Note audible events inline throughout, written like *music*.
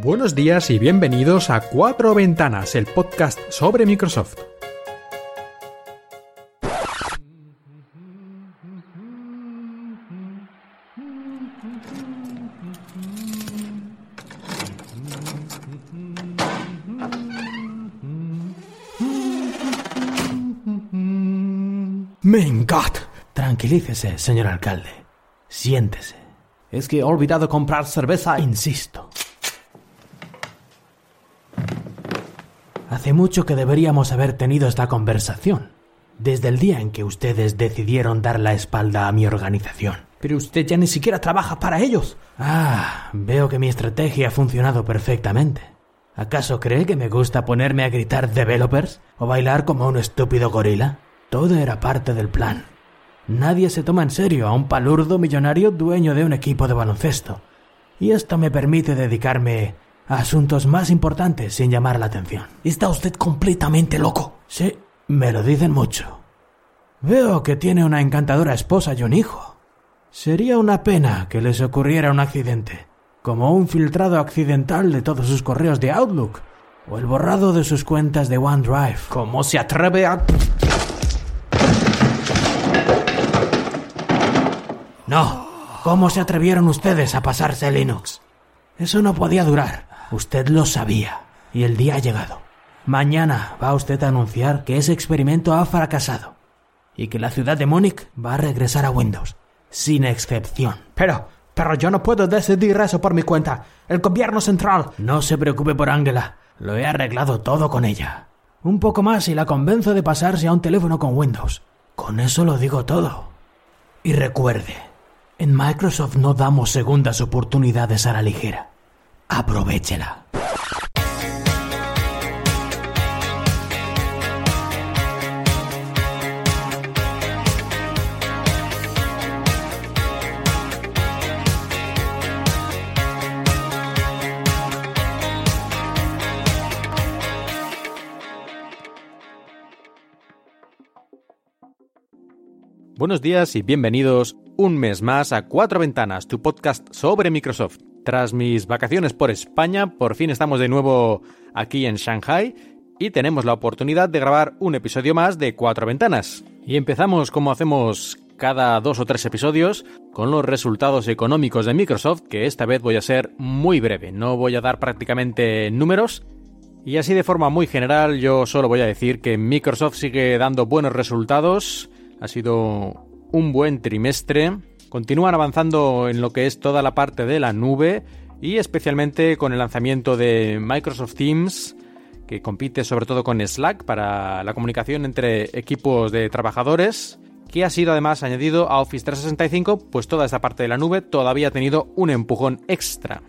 Buenos días y bienvenidos a Cuatro Ventanas, el podcast sobre Microsoft. ¡Mengat! Tranquilícese, señor alcalde. Siéntese. Es que he olvidado comprar cerveza, insisto. Hace mucho que deberíamos haber tenido esta conversación. Desde el día en que ustedes decidieron dar la espalda a mi organización. Pero usted ya ni siquiera trabaja para ellos. Ah, veo que mi estrategia ha funcionado perfectamente. ¿Acaso cree que me gusta ponerme a gritar developers o bailar como un estúpido gorila? Todo era parte del plan. Nadie se toma en serio a un palurdo millonario dueño de un equipo de baloncesto. Y esto me permite dedicarme a asuntos más importantes sin llamar la atención. ¿Está usted completamente loco? Sí, me lo dicen mucho. Veo que tiene una encantadora esposa y un hijo. Sería una pena que les ocurriera un accidente, como un filtrado accidental de todos sus correos de Outlook o el borrado de sus cuentas de OneDrive. ¿Cómo se atreve a... No. ¿Cómo se atrevieron ustedes a pasarse Linux? Eso no podía durar. Usted lo sabía. Y el día ha llegado. Mañana va usted a anunciar que ese experimento ha fracasado. Y que la ciudad de Múnich va a regresar a Windows. Sin excepción. Pero, pero yo no puedo decidir eso por mi cuenta. El gobierno central. No se preocupe por Ángela. Lo he arreglado todo con ella. Un poco más y la convenzo de pasarse a un teléfono con Windows. Con eso lo digo todo. Y recuerde, en Microsoft no damos segundas oportunidades a la ligera. Aprovechela. Buenos días y bienvenidos un mes más a Cuatro Ventanas, tu podcast sobre Microsoft. Tras mis vacaciones por España, por fin estamos de nuevo aquí en Shanghai y tenemos la oportunidad de grabar un episodio más de Cuatro Ventanas. Y empezamos como hacemos cada dos o tres episodios con los resultados económicos de Microsoft, que esta vez voy a ser muy breve, no voy a dar prácticamente números. Y así de forma muy general yo solo voy a decir que Microsoft sigue dando buenos resultados, ha sido un buen trimestre, continúan avanzando en lo que es toda la parte de la nube y especialmente con el lanzamiento de Microsoft Teams, que compite sobre todo con Slack para la comunicación entre equipos de trabajadores, que ha sido además añadido a Office 365, pues toda esta parte de la nube todavía ha tenido un empujón extra.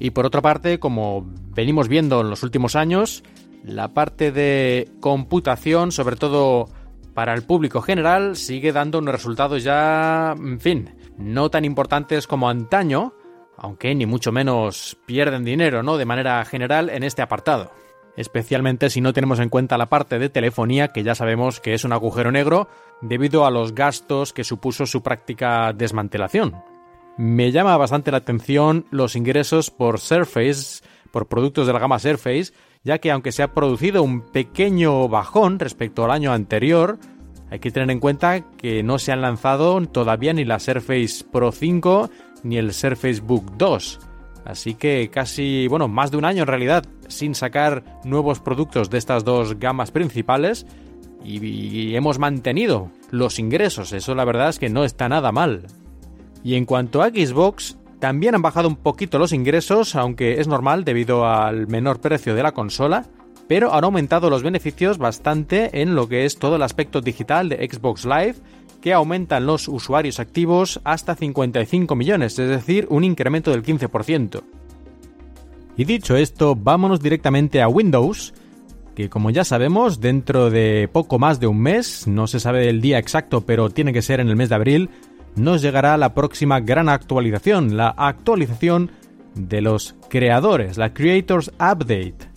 Y por otra parte, como venimos viendo en los últimos años, la parte de computación, sobre todo para el público general sigue dando unos resultados ya, en fin, no tan importantes como antaño, aunque ni mucho menos pierden dinero, ¿no? De manera general en este apartado. Especialmente si no tenemos en cuenta la parte de telefonía, que ya sabemos que es un agujero negro debido a los gastos que supuso su práctica desmantelación. Me llama bastante la atención los ingresos por Surface, por productos de la gama Surface, ya que aunque se ha producido un pequeño bajón respecto al año anterior, hay que tener en cuenta que no se han lanzado todavía ni la Surface Pro 5 ni el Surface Book 2. Así que casi, bueno, más de un año en realidad sin sacar nuevos productos de estas dos gamas principales y, hemos mantenido los ingresos. Eso la verdad es que no está nada mal. Y en cuanto a Xbox, también han bajado un poquito los ingresos, aunque es normal debido al menor precio de la consola, pero han aumentado los beneficios bastante en lo que es todo el aspecto digital de Xbox Live, que aumentan los usuarios activos hasta 55 millones, es decir, un incremento del 15%. Y dicho esto, vámonos directamente a Windows, que como ya sabemos, dentro de poco más de un mes, no se sabe el día exacto, pero tiene que ser en el mes de abril, nos llegará la próxima gran actualización, la actualización de los creadores, la Creators Update.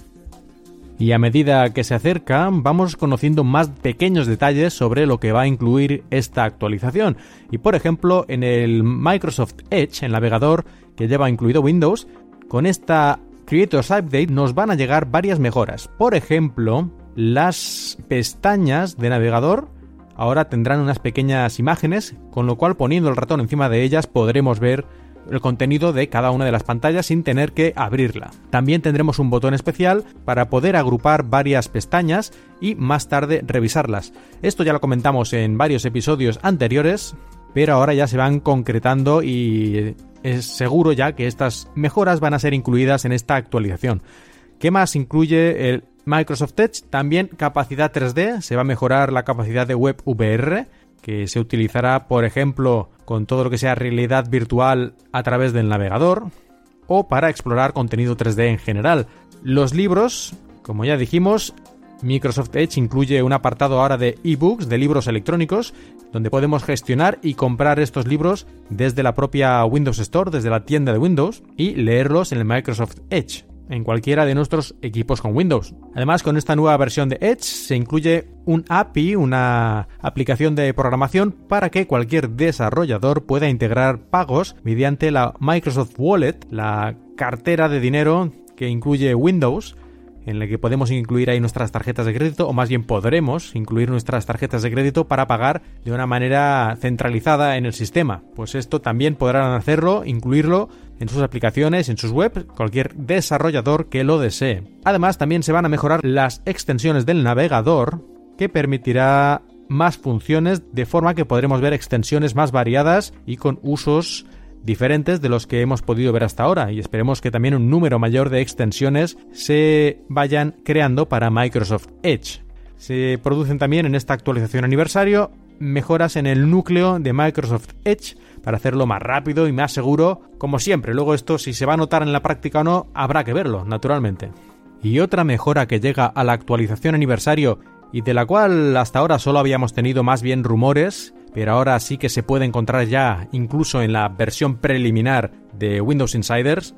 Y a medida que se acerca, vamos conociendo más pequeños detalles sobre lo que va a incluir esta actualización. Y por ejemplo, en el Microsoft Edge, el navegador que lleva incluido Windows, con esta Creators Update nos van a llegar varias mejoras. Por ejemplo, las pestañas de navegador ahora tendrán unas pequeñas imágenes, con lo cual poniendo el ratón encima de ellas podremos ver el contenido de cada una de las pantallas sin tener que abrirla. También tendremos un botón especial para poder agrupar varias pestañas y más tarde revisarlas. Esto ya lo comentamos en varios episodios anteriores, pero ahora ya se van concretando y es seguro ya que estas mejoras van a ser incluidas en esta actualización. ¿Qué más incluye el Microsoft Edge? También capacidad 3D, se va a mejorar la capacidad de web VR que se utilizará, por ejemplo, con todo lo que sea realidad virtual a través del navegador o para explorar contenido 3D en general. Los libros, como ya dijimos, Microsoft Edge incluye un apartado ahora de ebooks, de libros electrónicos, donde podemos gestionar y comprar estos libros desde la propia Windows Store, desde la tienda de Windows, y leerlos en el Microsoft Edge en cualquiera de nuestros equipos con Windows. Además, con esta nueva versión de Edge se incluye un API, una aplicación de programación para que cualquier desarrollador pueda integrar pagos mediante la Microsoft Wallet, la cartera de dinero que incluye Windows en la que podemos incluir ahí nuestras tarjetas de crédito, o más bien podremos incluir nuestras tarjetas de crédito para pagar de una manera centralizada en el sistema. Pues esto también podrán hacerlo, incluirlo en sus aplicaciones, en sus webs, cualquier desarrollador que lo desee. Además, también se van a mejorar las extensiones del navegador, que permitirá más funciones de forma que podremos ver extensiones más variadas y con usos diferentes de los que hemos podido ver hasta ahora y esperemos que también un número mayor de extensiones se vayan creando para Microsoft Edge. Se producen también en esta actualización aniversario mejoras en el núcleo de Microsoft Edge para hacerlo más rápido y más seguro, como siempre. Luego esto si se va a notar en la práctica o no, habrá que verlo, naturalmente. Y otra mejora que llega a la actualización aniversario y de la cual hasta ahora solo habíamos tenido más bien rumores pero ahora sí que se puede encontrar ya incluso en la versión preliminar de Windows Insiders,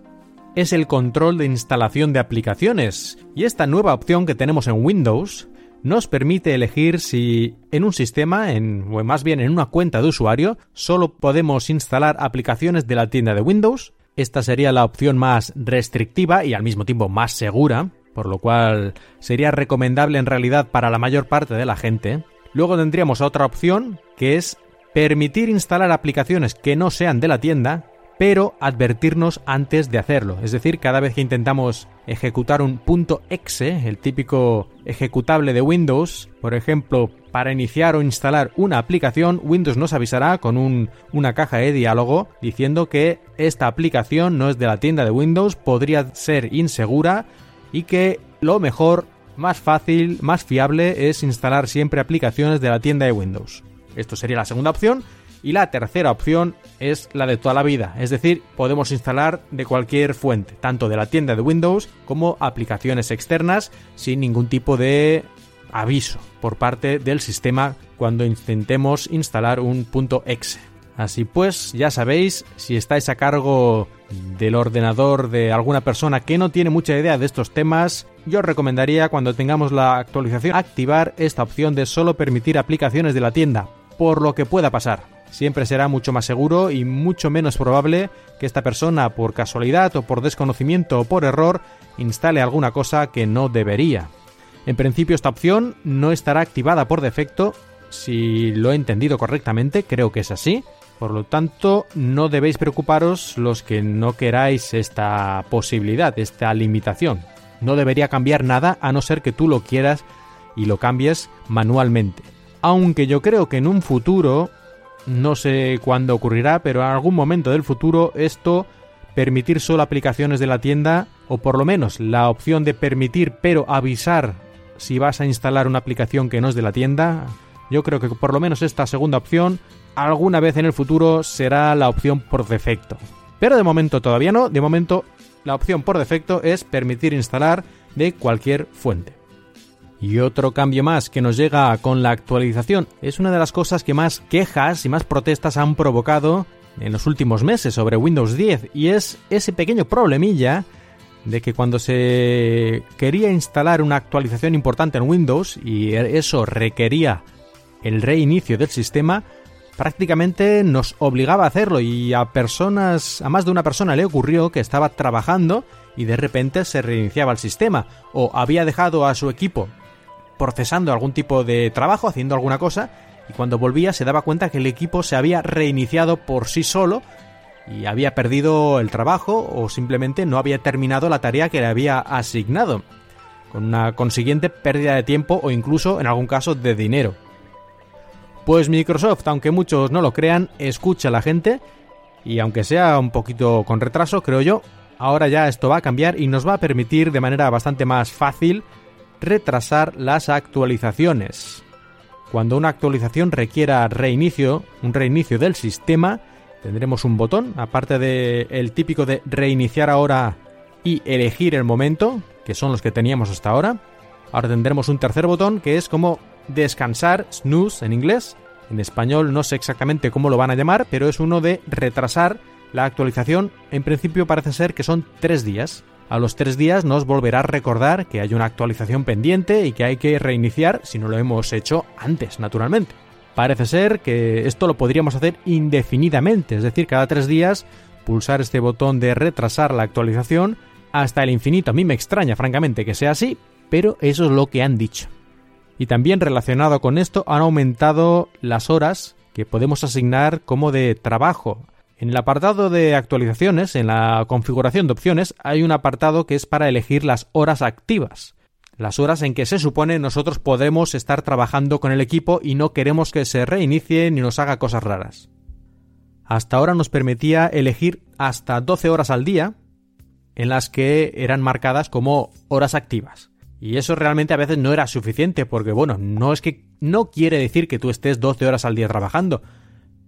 es el control de instalación de aplicaciones. Y esta nueva opción que tenemos en Windows nos permite elegir si en un sistema, en, o más bien en una cuenta de usuario, solo podemos instalar aplicaciones de la tienda de Windows. Esta sería la opción más restrictiva y al mismo tiempo más segura, por lo cual sería recomendable en realidad para la mayor parte de la gente. Luego tendríamos otra opción, que es permitir instalar aplicaciones que no sean de la tienda, pero advertirnos antes de hacerlo. Es decir, cada vez que intentamos ejecutar un .exe, el típico ejecutable de Windows, por ejemplo, para iniciar o instalar una aplicación, Windows nos avisará con una caja de diálogo diciendo que esta aplicación no es de la tienda de Windows, podría ser insegura y que lo mejor más fácil, más fiable es instalar siempre aplicaciones de la tienda de Windows. Esto sería la segunda opción. Y la tercera opción es la de toda la vida, es decir, podemos instalar de cualquier fuente, tanto de la tienda de Windows como aplicaciones externas sin ningún tipo de aviso por parte del sistema cuando intentemos instalar un .exe. Así pues, ya sabéis, si estáis a cargo del ordenador de alguna persona que no tiene mucha idea de estos temas, yo recomendaría cuando tengamos la actualización activar esta opción de solo permitir aplicaciones de la tienda, por lo que pueda pasar. Siempre será mucho más seguro y mucho menos probable que esta persona por casualidad o por desconocimiento o por error instale alguna cosa que no debería. En principio esta opción no estará activada por defecto, si lo he entendido correctamente, creo que es así, por lo tanto, no debéis preocuparos los que no queráis esta posibilidad, esta limitación. No debería cambiar nada a no ser que tú lo quieras y lo cambies manualmente. Aunque yo creo que en un futuro, no sé cuándo ocurrirá, pero en algún momento del futuro esto permitir solo aplicaciones de la tienda o por lo menos la opción de permitir pero avisar si vas a instalar una aplicación que no es de la tienda, yo creo que por lo menos esta segunda opción alguna vez en el futuro será la opción por defecto. Pero de momento todavía no, de momento la opción por defecto es permitir instalar de cualquier fuente. Y otro cambio más que nos llega con la actualización es una de las cosas que más quejas y más protestas han provocado en los últimos meses sobre Windows 10 y es ese pequeño problemilla de que cuando se quería instalar una actualización importante en Windows y eso requería el reinicio del sistema, prácticamente nos obligaba a hacerlo y a personas, a más de una persona le ocurrió que estaba trabajando y de repente se reiniciaba el sistema o había dejado a su equipo procesando algún tipo de trabajo, haciendo alguna cosa y cuando volvía se daba cuenta que el equipo se había reiniciado por sí solo y había perdido el trabajo o simplemente no había terminado la tarea que le había asignado, con una consiguiente pérdida de tiempo o incluso en algún caso de dinero. Pues Microsoft, aunque muchos no lo crean, escucha a la gente y aunque sea un poquito con retraso, creo yo, ahora ya esto va a cambiar y nos va a permitir de manera bastante más fácil retrasar las actualizaciones. Cuando una actualización requiera reinicio, un reinicio del sistema, tendremos un botón, aparte del el típico de reiniciar ahora y elegir el momento, que son los que teníamos hasta ahora. Ahora tendremos un tercer botón que es como descansar, snooze en inglés. En español no sé exactamente cómo lo van a llamar, pero es uno de retrasar la actualización. En principio parece ser que son tres días. A los tres días nos volverá a recordar que hay una actualización pendiente y que hay que reiniciar si no lo hemos hecho antes, naturalmente. Parece ser que esto lo podríamos hacer indefinidamente, es decir, cada tres días pulsar este botón de retrasar la actualización hasta el infinito. A mí me extraña, francamente, que sea así, pero eso es lo que han dicho. Y también relacionado con esto han aumentado las horas que podemos asignar como de trabajo en el apartado de actualizaciones, en la configuración de opciones, hay un apartado que es para elegir las horas activas. Las horas en que se supone nosotros podemos estar trabajando con el equipo y no queremos que se reinicie ni nos haga cosas raras. Hasta ahora nos permitía elegir hasta 12 horas al día, en las que eran marcadas como horas activas. Y eso realmente a veces no era suficiente, porque bueno, no es que no quiere decir que tú estés 12 horas al día trabajando,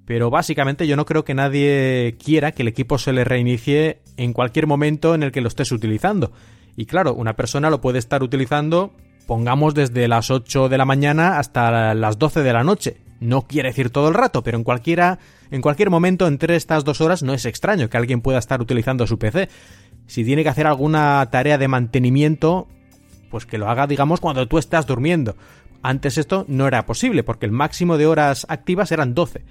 pero básicamente yo no creo que nadie quiera que el equipo se le reinicie en cualquier momento en el que lo estés utilizando. Y claro, una persona lo puede estar utilizando, pongamos desde las 8 de la mañana hasta las 12 de la noche. No quiere decir todo el rato, pero en cualquiera, en cualquier momento entre estas dos horas no es extraño que alguien pueda estar utilizando su PC. Si tiene que hacer alguna tarea de mantenimiento, pues que lo haga, digamos, cuando tú estás durmiendo. Antes esto no era posible, porque el máximo de horas activas eran 12.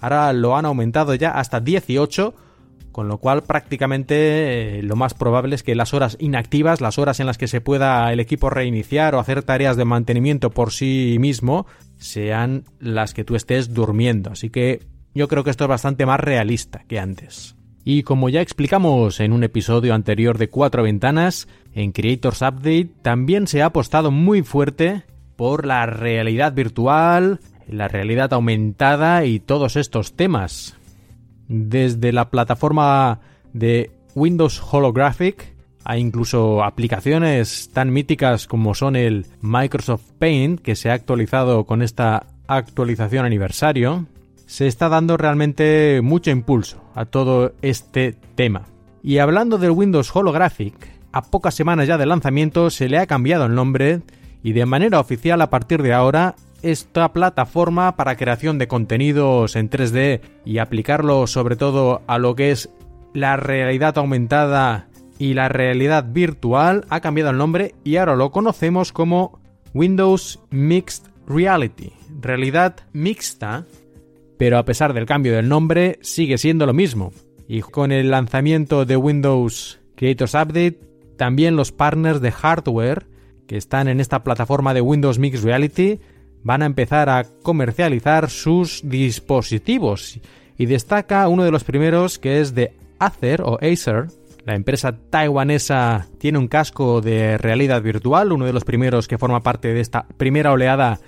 Ahora lo han aumentado ya hasta 18, con lo cual prácticamente eh, lo más probable es que las horas inactivas, las horas en las que se pueda el equipo reiniciar o hacer tareas de mantenimiento por sí mismo, sean las que tú estés durmiendo. Así que yo creo que esto es bastante más realista que antes. Y como ya explicamos en un episodio anterior de Cuatro Ventanas, en Creators Update también se ha apostado muy fuerte por la realidad virtual, la realidad aumentada y todos estos temas. Desde la plataforma de Windows Holographic hay incluso aplicaciones tan míticas como son el Microsoft Paint, que se ha actualizado con esta actualización aniversario. Se está dando realmente mucho impulso a todo este tema. Y hablando del Windows Holographic, a pocas semanas ya de lanzamiento se le ha cambiado el nombre y de manera oficial a partir de ahora esta plataforma para creación de contenidos en 3D y aplicarlo sobre todo a lo que es la realidad aumentada y la realidad virtual ha cambiado el nombre y ahora lo conocemos como Windows Mixed Reality, realidad mixta, pero a pesar del cambio del nombre sigue siendo lo mismo. Y con el lanzamiento de Windows Creators Update, también los partners de hardware que están en esta plataforma de Windows Mixed Reality van a empezar a comercializar sus dispositivos y destaca uno de los primeros que es de Acer o Acer. La empresa taiwanesa tiene un casco de realidad virtual, uno de los primeros que forma parte de esta primera oleada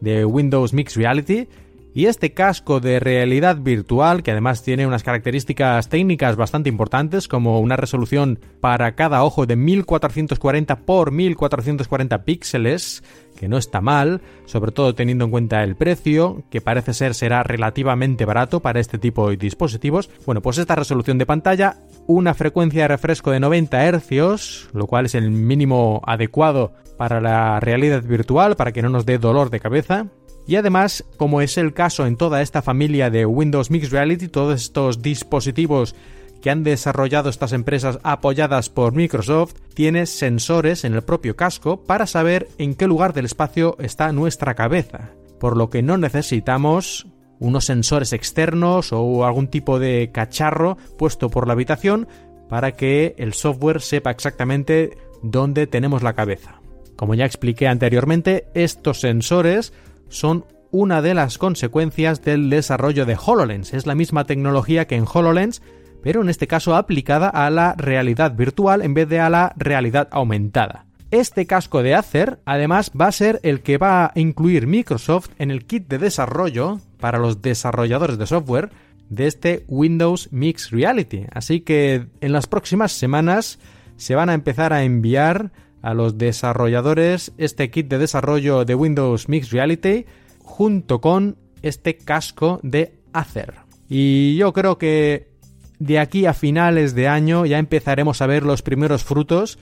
de Windows Mixed Reality y este casco de realidad virtual, que además tiene unas características técnicas bastante importantes, como una resolución para cada ojo de 1440 x 1440 píxeles, que no está mal, sobre todo teniendo en cuenta el precio, que parece ser será relativamente barato para este tipo de dispositivos. Bueno, pues esta resolución de pantalla, una frecuencia de refresco de 90 Hz, lo cual es el mínimo adecuado para la realidad virtual, para que no nos dé dolor de cabeza, y además, como es el caso en toda esta familia de Windows Mixed Reality, todos estos dispositivos que han desarrollado estas empresas apoyadas por Microsoft, tiene sensores en el propio casco para saber en qué lugar del espacio está nuestra cabeza, por lo que no necesitamos unos sensores externos o algún tipo de cacharro puesto por la habitación para que el software sepa exactamente dónde tenemos la cabeza. Como ya expliqué anteriormente, estos sensores son una de las consecuencias del desarrollo de HoloLens. Es la misma tecnología que en HoloLens, pero en este caso aplicada a la realidad virtual en vez de a la realidad aumentada. Este casco de Acer además va a ser el que va a incluir Microsoft en el kit de desarrollo para los desarrolladores de software de este Windows Mixed Reality. Así que en las próximas semanas se van a empezar a enviar a los desarrolladores este kit de desarrollo de Windows Mixed Reality junto con este casco de Acer. Y yo creo que de aquí a finales de año ya empezaremos a ver los primeros frutos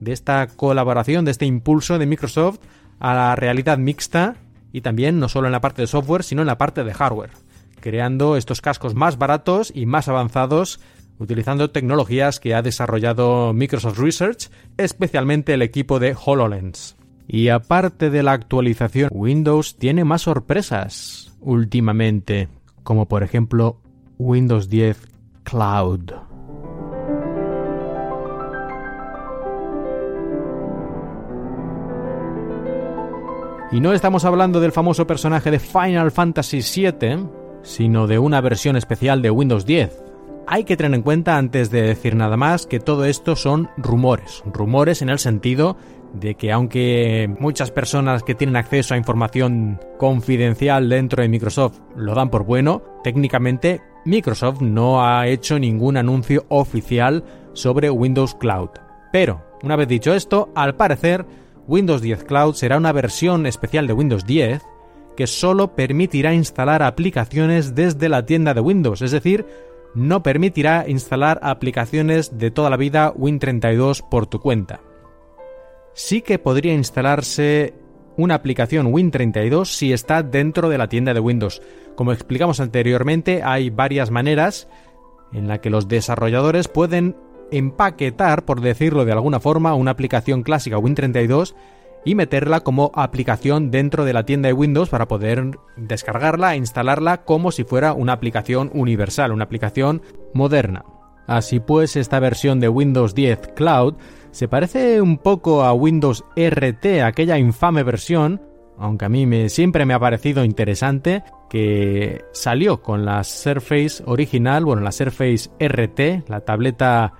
de esta colaboración, de este impulso de Microsoft a la realidad mixta y también no solo en la parte de software, sino en la parte de hardware, creando estos cascos más baratos y más avanzados utilizando tecnologías que ha desarrollado Microsoft Research, especialmente el equipo de HoloLens. Y aparte de la actualización, Windows tiene más sorpresas últimamente, como por ejemplo Windows 10 Cloud. Y no estamos hablando del famoso personaje de Final Fantasy VII, sino de una versión especial de Windows 10. Hay que tener en cuenta antes de decir nada más que todo esto son rumores, rumores en el sentido de que aunque muchas personas que tienen acceso a información confidencial dentro de Microsoft lo dan por bueno, técnicamente Microsoft no ha hecho ningún anuncio oficial sobre Windows Cloud. Pero, una vez dicho esto, al parecer Windows 10 Cloud será una versión especial de Windows 10 que solo permitirá instalar aplicaciones desde la tienda de Windows, es decir, no permitirá instalar aplicaciones de toda la vida Win32 por tu cuenta. Sí que podría instalarse una aplicación Win32 si está dentro de la tienda de Windows. Como explicamos anteriormente, hay varias maneras en la que los desarrolladores pueden empaquetar, por decirlo de alguna forma, una aplicación clásica Win32 y meterla como aplicación dentro de la tienda de Windows para poder descargarla e instalarla como si fuera una aplicación universal, una aplicación moderna. Así pues, esta versión de Windows 10 Cloud se parece un poco a Windows RT, aquella infame versión, aunque a mí me, siempre me ha parecido interesante, que salió con la Surface original, bueno, la Surface RT, la tableta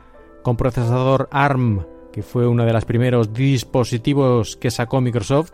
con procesador ARM, que fue uno de los primeros dispositivos que sacó Microsoft,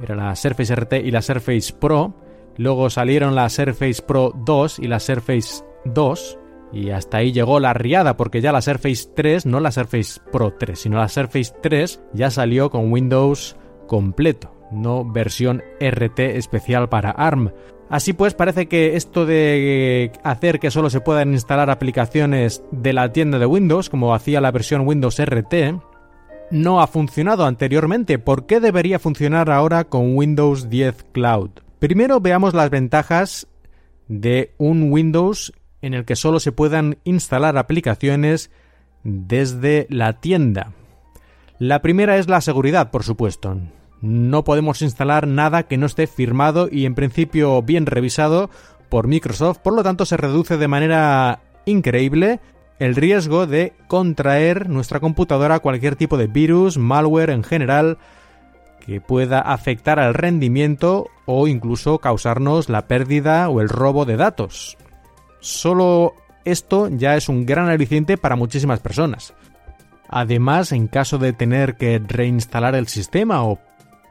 era la Surface RT y la Surface Pro. Luego salieron la Surface Pro 2 y la Surface 2. Y hasta ahí llegó la riada, porque ya la Surface 3, no la Surface Pro 3, sino la Surface 3 ya salió con Windows completo, no versión RT especial para ARM. Así pues, parece que esto de hacer que solo se puedan instalar aplicaciones de la tienda de Windows, como hacía la versión Windows RT, no ha funcionado anteriormente. ¿Por qué debería funcionar ahora con Windows 10 Cloud? Primero veamos las ventajas de un Windows en el que solo se puedan instalar aplicaciones desde la tienda. La primera es la seguridad, por supuesto no podemos instalar nada que no esté firmado y en principio bien revisado por Microsoft, por lo tanto se reduce de manera increíble el riesgo de contraer nuestra computadora cualquier tipo de virus, malware en general, que pueda afectar al rendimiento o incluso causarnos la pérdida o el robo de datos. Solo esto ya es un gran aliciente para muchísimas personas. Además, en caso de tener que reinstalar el sistema o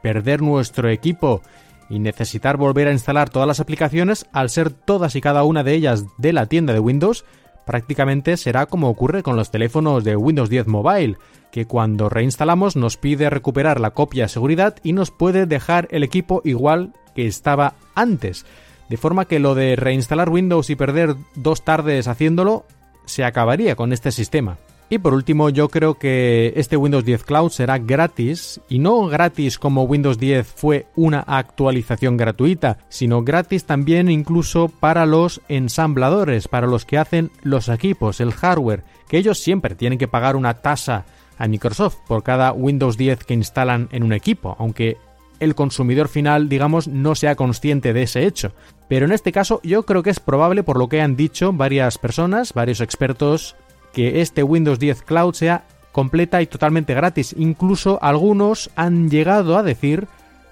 perder nuestro equipo y necesitar volver a instalar todas las aplicaciones, al ser todas y cada una de ellas de la tienda de Windows, prácticamente será como ocurre con los teléfonos de Windows 10 Mobile, que cuando reinstalamos nos pide recuperar la copia de seguridad y nos puede dejar el equipo igual que estaba antes. De forma que lo de reinstalar Windows y perder dos tardes haciéndolo se acabaría con este sistema. Y por último, yo creo que este Windows 10 Cloud será gratis, y no gratis como Windows 10 fue una actualización gratuita, sino gratis también incluso para los ensambladores, para los que hacen los equipos, el hardware, que ellos siempre tienen que pagar una tasa a Microsoft por cada Windows 10 que instalan en un equipo, aunque el consumidor final, digamos, no sea consciente de ese hecho. Pero en este caso yo creo que es probable, por lo que han dicho varias personas, varios expertos que este Windows 10 Cloud sea completa y totalmente gratis. Incluso algunos han llegado a decir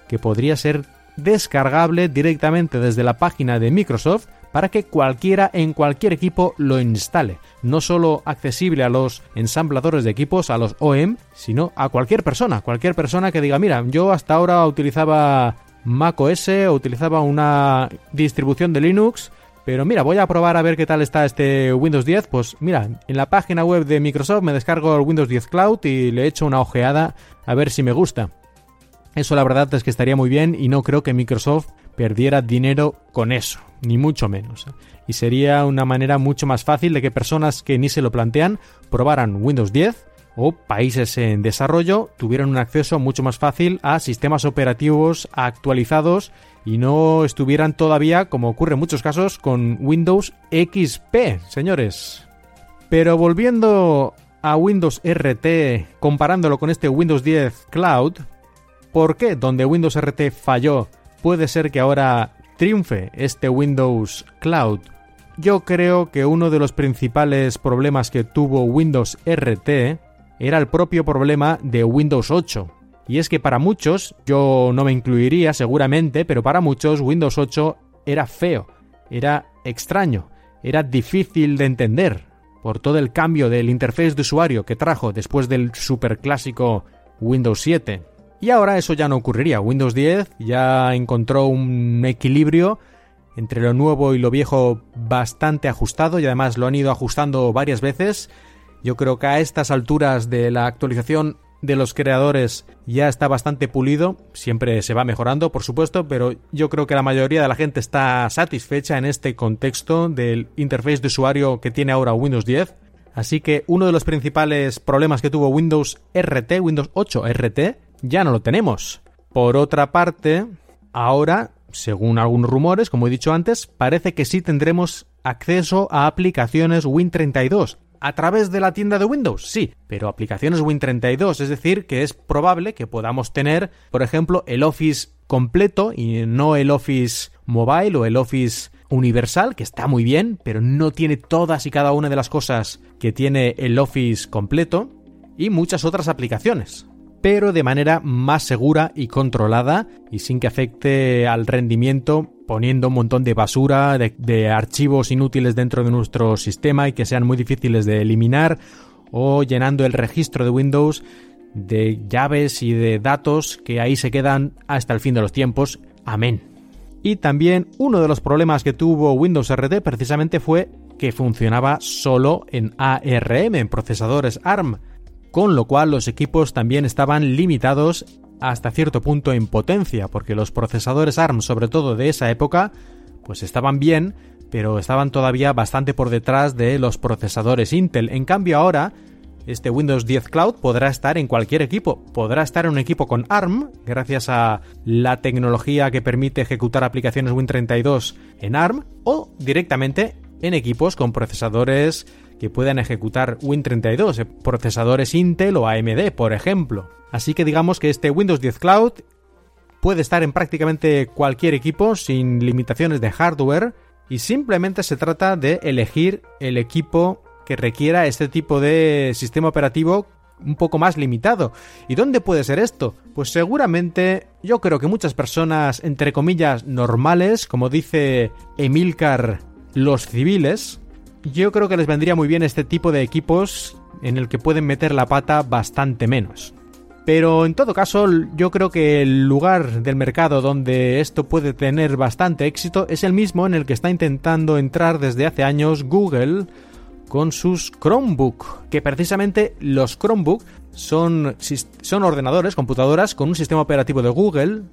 que podría ser descargable directamente desde la página de Microsoft para que cualquiera en cualquier equipo lo instale. No solo accesible a los ensambladores de equipos, a los OEM, sino a cualquier persona. Cualquier persona que diga, mira, yo hasta ahora utilizaba Mac OS o utilizaba una distribución de Linux, pero mira, voy a probar a ver qué tal está este Windows 10. Pues mira, en la página web de Microsoft me descargo el Windows 10 Cloud y le echo una ojeada a ver si me gusta. Eso la verdad es que estaría muy bien y no creo que Microsoft perdiera dinero con eso, ni mucho menos. Y sería una manera mucho más fácil de que personas que ni se lo plantean probaran Windows 10 o países en desarrollo tuvieran un acceso mucho más fácil a sistemas operativos actualizados y no estuvieran todavía, como ocurre en muchos casos, con Windows XP, señores. Pero volviendo a Windows RT, comparándolo con este Windows 10 Cloud, ¿por qué donde Windows RT falló puede ser que ahora triunfe este Windows Cloud? Yo creo que uno de los principales problemas que tuvo Windows RT era el propio problema de Windows 8. Y es que para muchos, yo no me incluiría seguramente, pero para muchos Windows 8 era feo, era extraño, era difícil de entender por todo el cambio del interfaz de usuario que trajo después del superclásico Windows 7. Y ahora eso ya no ocurriría. Windows 10 ya encontró un equilibrio entre lo nuevo y lo viejo bastante ajustado y además lo han ido ajustando varias veces yo creo que a estas alturas de la actualización de los creadores ya está bastante pulido, siempre se va mejorando, por supuesto, pero yo creo que la mayoría de la gente está satisfecha en este contexto del interface de usuario que tiene ahora Windows 10. Así que uno de los principales problemas que tuvo Windows RT, Windows 8 RT, ya no lo tenemos. Por otra parte, ahora, según algunos rumores, como he dicho antes, parece que sí tendremos acceso a aplicaciones Win32, ¿A través de la tienda de Windows? Sí, pero aplicaciones Win32, es decir, que es probable que podamos tener, por ejemplo, el Office completo y no el Office Mobile o el Office Universal, que está muy bien, pero no tiene todas y cada una de las cosas que tiene el Office completo, y muchas otras aplicaciones pero de manera más segura y controlada y sin que afecte al rendimiento poniendo un montón de basura, de, archivos inútiles dentro de nuestro sistema y que sean muy difíciles de eliminar o llenando el registro de Windows de llaves y de datos que ahí se quedan hasta el fin de los tiempos. Amén. Y también uno de los problemas que tuvo Windows RT precisamente fue que funcionaba solo en ARM, en procesadores ARM con lo cual los equipos también estaban limitados hasta cierto punto en potencia, porque los procesadores ARM, sobre todo de esa época, pues estaban bien, pero estaban todavía bastante por detrás de los procesadores Intel. En cambio ahora, este Windows 10 Cloud podrá estar en cualquier equipo. Podrá estar en un equipo con ARM, gracias a la tecnología que permite ejecutar aplicaciones Win32 en ARM, o directamente en equipos con procesadores que puedan ejecutar Win32, eh, procesadores Intel o AMD, por ejemplo. Así que digamos que este Windows 10 Cloud puede estar en prácticamente cualquier equipo sin limitaciones de hardware y simplemente se trata de elegir el equipo que requiera este tipo de sistema operativo un poco más limitado. ¿Y dónde puede ser esto? Pues seguramente yo creo que muchas personas, entre comillas, normales, como dice Emilcar, los civiles, yo creo que les vendría muy bien este tipo de equipos en el que pueden meter la pata bastante menos. Pero en todo caso, yo creo que el lugar del mercado donde esto puede tener bastante éxito es el mismo en el que está intentando entrar desde hace años Google con sus Chromebook, que precisamente los Chromebook son, son ordenadores, computadoras con un sistema operativo de Google,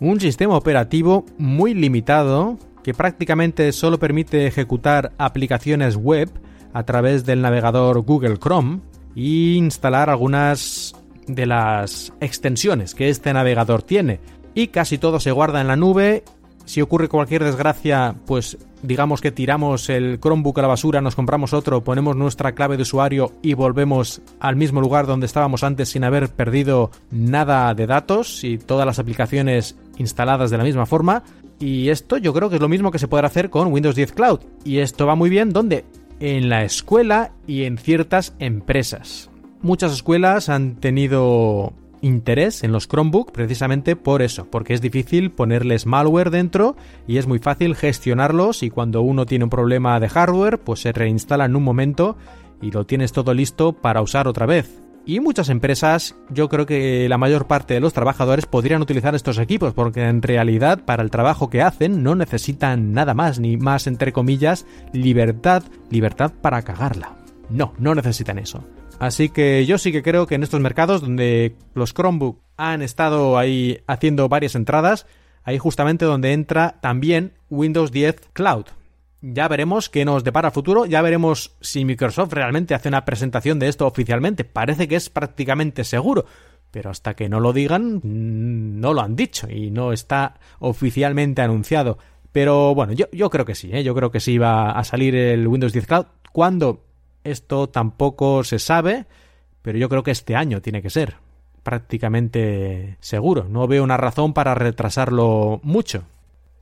un sistema operativo muy limitado que prácticamente solo permite ejecutar aplicaciones web a través del navegador Google Chrome e instalar algunas de las extensiones que este navegador tiene. Y casi todo se guarda en la nube. Si ocurre cualquier desgracia, pues digamos que tiramos el Chromebook a la basura, nos compramos otro, ponemos nuestra clave de usuario y volvemos al mismo lugar donde estábamos antes sin haber perdido nada de datos y todas las aplicaciones instaladas de la misma forma. Y esto yo creo que es lo mismo que se podrá hacer con Windows 10 Cloud. Y esto va muy bien donde en la escuela y en ciertas empresas. Muchas escuelas han tenido interés en los Chromebook precisamente por eso, porque es difícil ponerles malware dentro y es muy fácil gestionarlos y cuando uno tiene un problema de hardware pues se reinstala en un momento y lo tienes todo listo para usar otra vez. Y muchas empresas, yo creo que la mayor parte de los trabajadores podrían utilizar estos equipos porque en realidad para el trabajo que hacen no necesitan nada más ni más entre comillas libertad, libertad para cagarla. No, no necesitan eso. Así que yo sí que creo que en estos mercados donde los Chromebook han estado ahí haciendo varias entradas, ahí justamente donde entra también Windows 10 Cloud. Ya veremos qué nos depara el futuro, ya veremos si Microsoft realmente hace una presentación de esto oficialmente. Parece que es prácticamente seguro, pero hasta que no lo digan, mm, no lo han dicho y no está oficialmente anunciado. Pero bueno, yo, creo que sí, ¿eh? yo creo que sí va a salir el Windows 10 Cloud. Cuando esto tampoco se sabe, pero yo creo que este año tiene que ser prácticamente seguro. No veo una razón para retrasarlo mucho.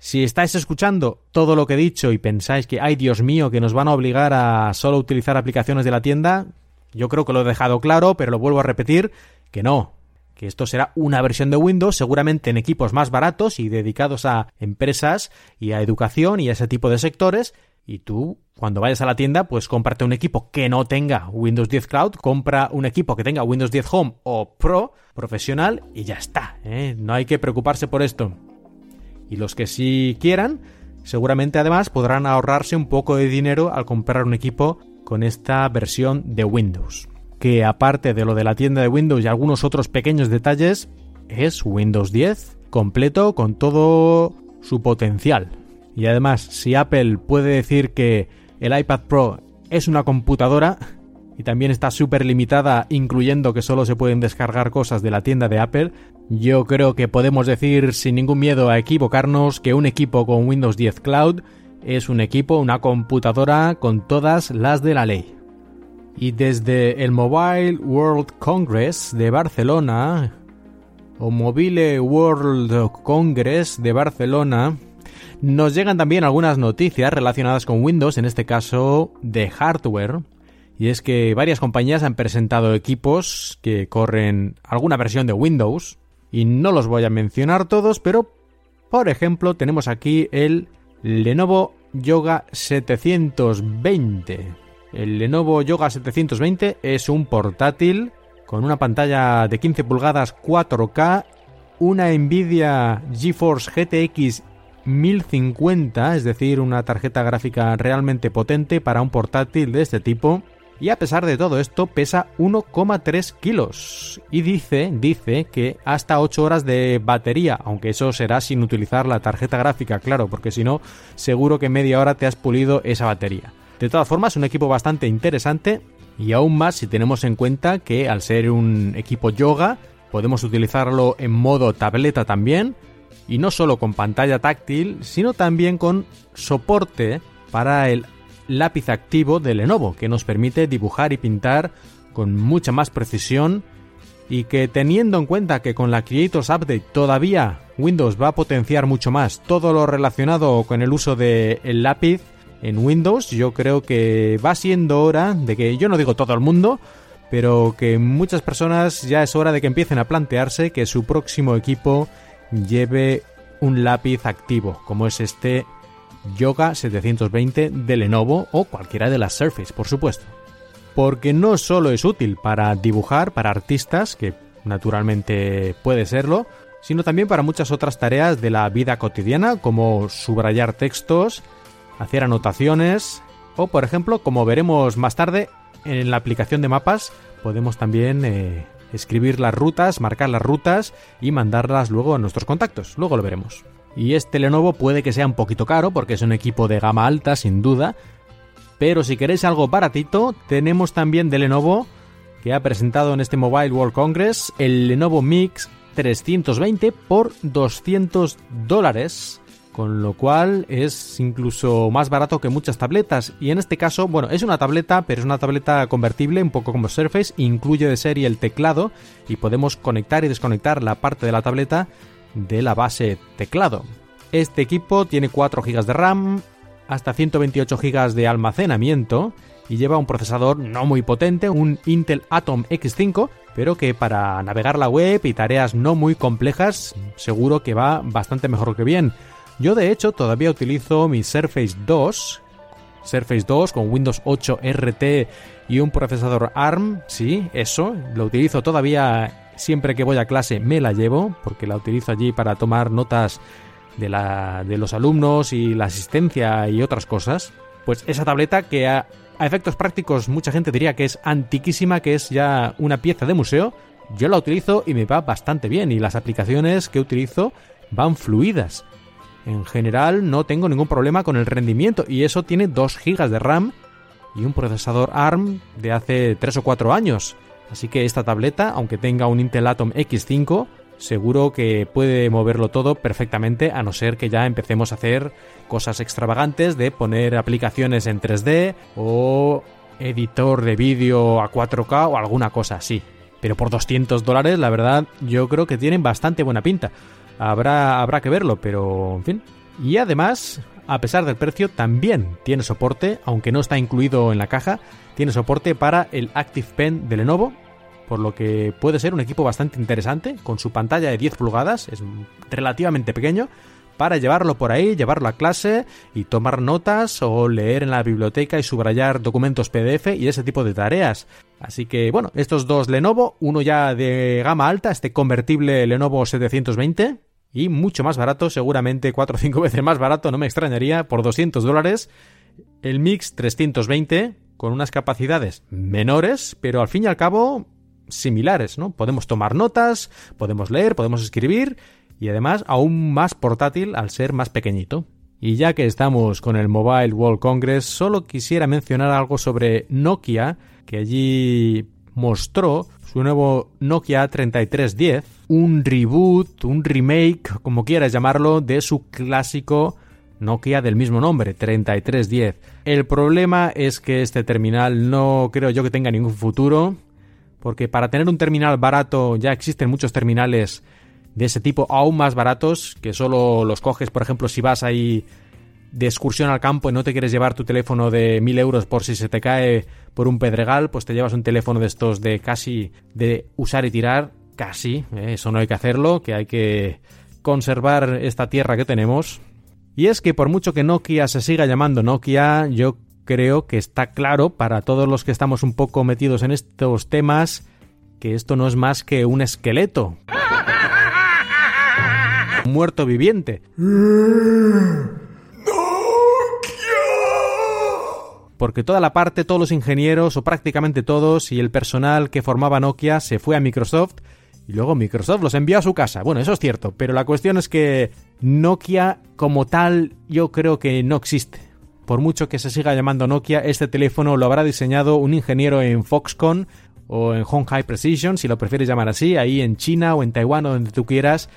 Si estáis escuchando todo lo que he dicho y pensáis que, ay Dios mío, que nos van a obligar a solo utilizar aplicaciones de la tienda, yo creo que lo he dejado claro, pero lo vuelvo a repetir, que no, que esto será una versión de Windows seguramente en equipos más baratos y dedicados a empresas y a educación y a ese tipo de sectores y tú, cuando vayas a la tienda, pues cómprate un equipo que no tenga Windows 10 Cloud, compra un equipo que tenga Windows 10 Home o Pro profesional y ya está. ¿eh? No hay que preocuparse por esto. Y los que sí quieran, seguramente además podrán ahorrarse un poco de dinero al comprar un equipo con esta versión de Windows. Que aparte de lo de la tienda de Windows y algunos otros pequeños detalles, es Windows 10 completo con todo su potencial. Y además, si Apple puede decir que el iPad Pro es una computadora y también está súper limitada, incluyendo que solo se pueden descargar cosas de la tienda de Apple, yo creo que podemos decir sin ningún miedo a equivocarnos que un equipo con Windows 10 Cloud es un equipo, una computadora con todas las de la ley. Y desde el Mobile World Congress de Barcelona, o Mobile World Congress de Barcelona, nos llegan también algunas noticias relacionadas con Windows, en este caso de hardware. Y es que varias compañías han presentado equipos que corren alguna versión de Windows. Y no los voy a mencionar todos, pero por ejemplo tenemos aquí el Lenovo Yoga 720. El Lenovo Yoga 720 es un portátil con una pantalla de 15 pulgadas 4K, una Nvidia GeForce GTX 1050, es decir, una tarjeta gráfica realmente potente para un portátil de este tipo. Y a pesar de todo esto, pesa 1,3 kilos. Y dice, dice que hasta 8 horas de batería, aunque eso será sin utilizar la tarjeta gráfica, claro, porque si no, seguro que media hora te has pulido esa batería. De todas formas, un equipo bastante interesante y aún más si tenemos en cuenta que al ser un equipo yoga, podemos utilizarlo en modo tableta también, y no solo con pantalla táctil, sino también con soporte para el lápiz activo de Lenovo, que nos permite dibujar y pintar con mucha más precisión y que teniendo en cuenta que con la Creators Update todavía Windows va a potenciar mucho más todo lo relacionado con el uso del lápiz en Windows, yo creo que va siendo hora de que, yo no digo todo el mundo, pero que muchas personas ya es hora de que empiecen a plantearse que su próximo equipo lleve un lápiz activo, como es este Yoga 720 de Lenovo o cualquiera de las Surface, por supuesto. Porque no solo es útil para dibujar para artistas, que naturalmente puede serlo, sino también para muchas otras tareas de la vida cotidiana, como subrayar textos, hacer anotaciones, o por ejemplo, como veremos más tarde, en la aplicación de mapas podemos también eh, escribir las rutas, marcar las rutas y mandarlas luego a nuestros contactos. Luego lo veremos. Y este Lenovo puede que sea un poquito caro porque es un equipo de gama alta, sin duda. Pero si queréis algo baratito, tenemos también de Lenovo que ha presentado en este Mobile World Congress el Lenovo Mix 320 por 200 dólares con lo cual es incluso más barato que muchas tabletas y en este caso, bueno, es una tableta, pero es una tableta convertible, un poco como Surface, incluye de serie el teclado y podemos conectar y desconectar la parte de la tableta de la base teclado. Este equipo tiene 4 GB de RAM, hasta 128 GB de almacenamiento y lleva un procesador no muy potente, un Intel Atom X5, pero que para navegar la web y tareas no muy complejas seguro que va bastante mejor que bien. Yo de hecho todavía utilizo mi Surface 2, Surface 2 con Windows 8 RT y un procesador ARM, sí, eso, lo utilizo todavía siempre que voy a clase me la llevo, porque la utilizo allí para tomar notas de, la, de los alumnos y la asistencia y otras cosas. Pues esa tableta que a, a efectos prácticos mucha gente diría que es antiquísima, que es ya una pieza de museo, yo la utilizo y me va bastante bien y las aplicaciones que utilizo van fluidas. En general no tengo ningún problema con el rendimiento y eso tiene 2 GB de RAM y un procesador ARM de hace 3 o 4 años. Así que esta tableta, aunque tenga un Intel Atom X5, seguro que puede moverlo todo perfectamente, a no ser que ya empecemos a hacer cosas extravagantes de poner aplicaciones en 3D o editor de vídeo a 4K o alguna cosa así. Pero por 200 dólares, la verdad, yo creo que tienen bastante buena pinta. Habrá, habrá que verlo, pero en fin. Y además, a pesar del precio, también tiene soporte, aunque no está incluido en la caja, tiene soporte para el Active Pen de Lenovo, por lo que puede ser un equipo bastante interesante, con su pantalla de 10 pulgadas, es relativamente pequeño, para llevarlo por ahí, llevarlo a clase y tomar notas o leer en la biblioteca y subrayar documentos PDF y ese tipo de tareas. Así que bueno, estos dos Lenovo, uno ya de gama alta, este convertible Lenovo 720 y mucho más barato, seguramente 4 o 5 *laughs* veces más barato, no me extrañaría, por 200 dólares, el Mix 320 con unas capacidades menores, pero al fin y al cabo similares, ¿no? Podemos tomar notas, podemos leer, podemos escribir y además aún más portátil al ser más pequeñito. Y ya que estamos con el Mobile World Congress, solo quisiera mencionar algo sobre Nokia, que allí mostró su nuevo Nokia 3310, un reboot, un remake, como quieras llamarlo, de su clásico Nokia del mismo nombre, 3310. El problema es que este terminal no creo yo que tenga ningún futuro porque para tener un terminal barato ya existen muchos terminales de ese tipo aún más baratos que solo los coges, por ejemplo, si vas ahí de excursión al campo y no te quieres llevar tu teléfono de mil euros por si se te cae por un pedregal, pues te llevas un teléfono de estos de casi de usar y tirar, casi, ¿eh? eso no hay que hacerlo, que hay que conservar esta tierra que tenemos. Y es que por mucho que Nokia se siga llamando Nokia, yo creo que está claro para todos los que estamos un poco metidos en estos temas que esto no es más que un esqueleto. muerto viviente. Porque toda la parte, todos los ingenieros, o prácticamente todos, y el personal que formaba Nokia se fue a Microsoft y luego Microsoft los envió a su casa. Bueno, eso es cierto, pero la cuestión es que Nokia como tal yo creo que no existe. Por mucho que se siga llamando Nokia, este teléfono lo habrá diseñado un ingeniero en Foxconn o en Hong High Precision, si lo prefieres llamar así, ahí en China o en Taiwán o donde tú quieras,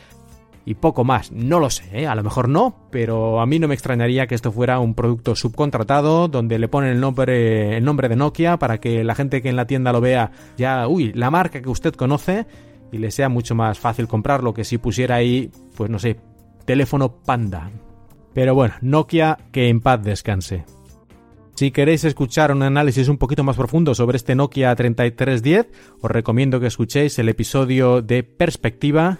y poco más. No lo sé, ¿eh? a lo mejor no, pero a mí no me extrañaría que esto fuera un producto subcontratado donde le ponen el nombre, el nombre de Nokia para que la gente que en la tienda lo vea ya, uy, la marca que usted conoce y le sea mucho más fácil comprarlo que si pusiera ahí, pues no sé, teléfono Panda, pero bueno, Nokia que en paz descanse. Si queréis escuchar un análisis un poquito más profundo sobre este Nokia 3310, os recomiendo que escuchéis el episodio de Perspectiva,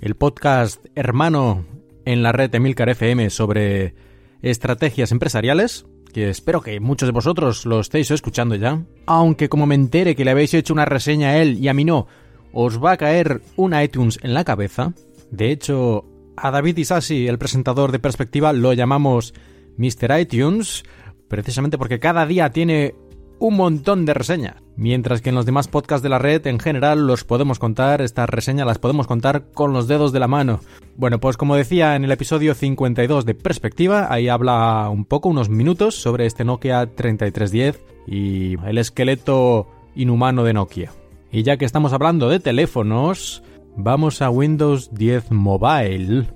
el podcast hermano en la red Emilcar FM sobre estrategias empresariales, que espero que muchos de vosotros lo estéis escuchando ya. Aunque como me entere que le habéis hecho una reseña a él y a mí no, os va a caer un iTunes en la cabeza. De hecho, a David Isasi, el presentador de Perspectiva, lo llamamos Mr. iTunes, precisamente porque cada día tiene un montón de reseñas. Mientras que en los demás podcasts de la red, en general, los podemos contar, estas reseñas las podemos contar con los dedos de la mano. Bueno, pues como decía en el episodio 52 de Perspectiva, ahí habla un poco, unos minutos, sobre este Nokia 3310 y el esqueleto inhumano de Nokia. Y ya que estamos hablando de teléfonos, Vamos a Windows 10 Mobile.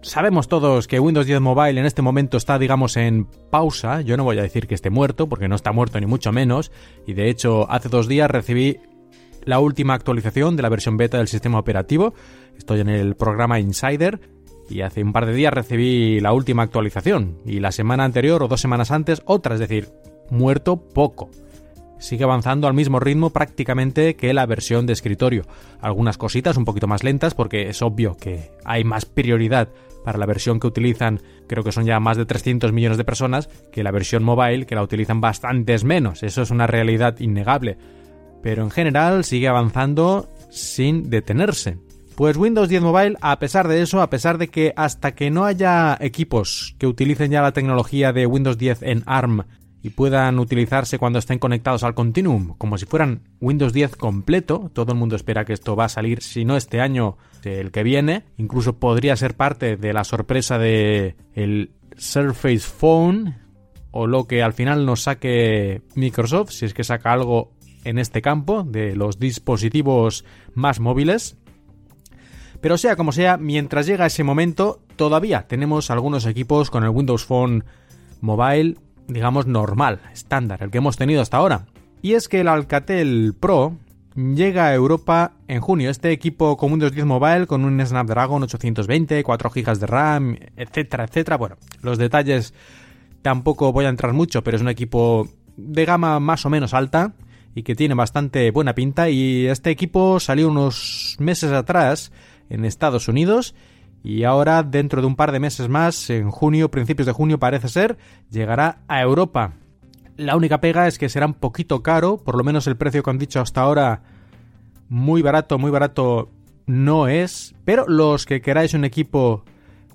Sabemos todos que Windows 10 Mobile en este momento está, digamos, en pausa. Yo no voy a decir que esté muerto, porque no está muerto ni mucho menos. Y de hecho, hace dos días recibí la última actualización de la versión beta del sistema operativo. Estoy en el programa Insider. y hace un par de días recibí la última actualización y la semana anterior o dos semanas antes otra, es decir, muerto poco. Sigue avanzando al mismo ritmo prácticamente que la versión de escritorio. Algunas cositas un poquito más lentas porque es obvio que hay más prioridad para la versión que utilizan, creo que son ya más de 300 millones de personas, que la versión mobile que la utilizan bastantes menos. Eso es una realidad innegable. Pero en general sigue avanzando sin detenerse. Pues Windows 10 Mobile, a pesar de eso, a pesar de que hasta que no haya equipos que utilicen ya la tecnología de Windows 10 en ARM y puedan utilizarse cuando estén conectados al Continuum, como si fueran Windows 10 completo, todo el mundo espera que esto va a salir, si no este año, el que viene, incluso podría ser parte de la sorpresa de el Surface Phone o lo que al final nos saque Microsoft, si es que saca algo en este campo de los dispositivos más móviles. Pero sea como sea, mientras llega ese momento, todavía tenemos algunos equipos con el Windows Phone Mobile, digamos, normal, estándar, el que hemos tenido hasta ahora. Y es que el Alcatel Pro llega a Europa en junio. Este equipo con Windows 10 Mobile, con un Snapdragon 820, 4 GB de RAM, etcétera, etcétera. Bueno, los detalles tampoco voy a entrar mucho, pero es un equipo de gama más o menos alta y que tiene bastante buena pinta. Y este equipo salió unos meses atrás en Estados Unidos y ahora dentro de un par de meses más, en junio, principios de junio parece ser, llegará a Europa. La única pega es que será un poquito caro, por lo menos el precio que han dicho hasta ahora, muy barato, muy barato no es, pero los que queráis un equipo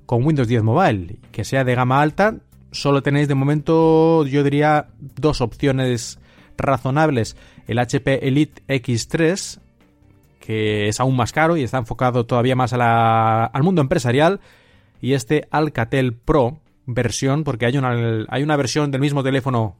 con Windows 10 Mobile que sea de gama alta, solo tenéis de momento, yo diría, dos opciones razonables. El HP Elite X3 que es aún más caro y está enfocado todavía más al mundo empresarial, y este Alcatel Pro versión, porque hay una, hay una versión del mismo teléfono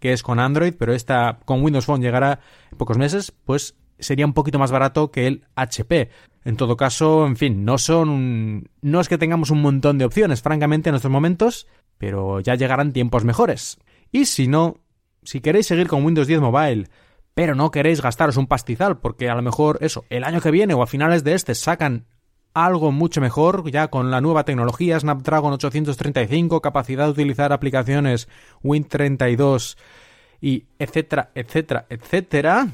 que es con Android, pero esta con Windows Phone llegará en pocos meses, pues sería un poquito más barato que el HP. En todo caso, en fin, no son no es que tengamos un montón de opciones, francamente, en estos momentos, pero ya llegarán tiempos mejores. Y si no, si queréis seguir con Windows 10 Mobile, pero no queréis gastaros un pastizal, porque a lo mejor eso, el año que viene o a finales de este sacan algo mucho mejor, ya con la nueva tecnología Snapdragon 835, capacidad de utilizar aplicaciones Win32 y etcétera, etcétera, etcétera,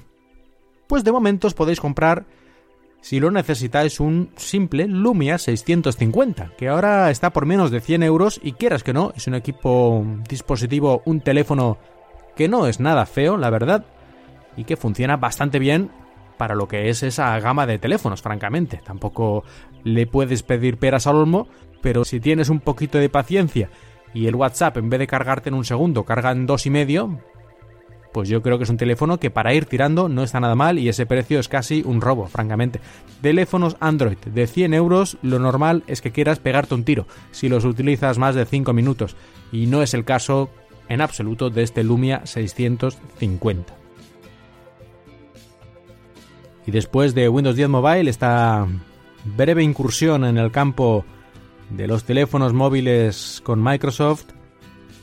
pues de momento os podéis comprar, si lo necesitáis, un simple Lumia 650, que ahora está por menos de 100 euros y quieras que no, es un equipo, dispositivo, un teléfono que no es nada feo, la verdad, y que funciona bastante bien para lo que es esa gama de teléfonos, francamente. Tampoco le puedes pedir peras al olmo, pero si tienes un poquito de paciencia y el WhatsApp en vez de cargarte en un segundo carga en dos y medio, pues yo creo que es un teléfono que para ir tirando no está nada mal y ese precio es casi un robo, francamente. Teléfonos Android de 100 euros, lo normal es que quieras pegarte un tiro si los utilizas más de 5 minutos y no es el caso en absoluto de este Lumia 650. Y después de Windows 10 Mobile, esta breve incursión en el campo de los teléfonos móviles con Microsoft,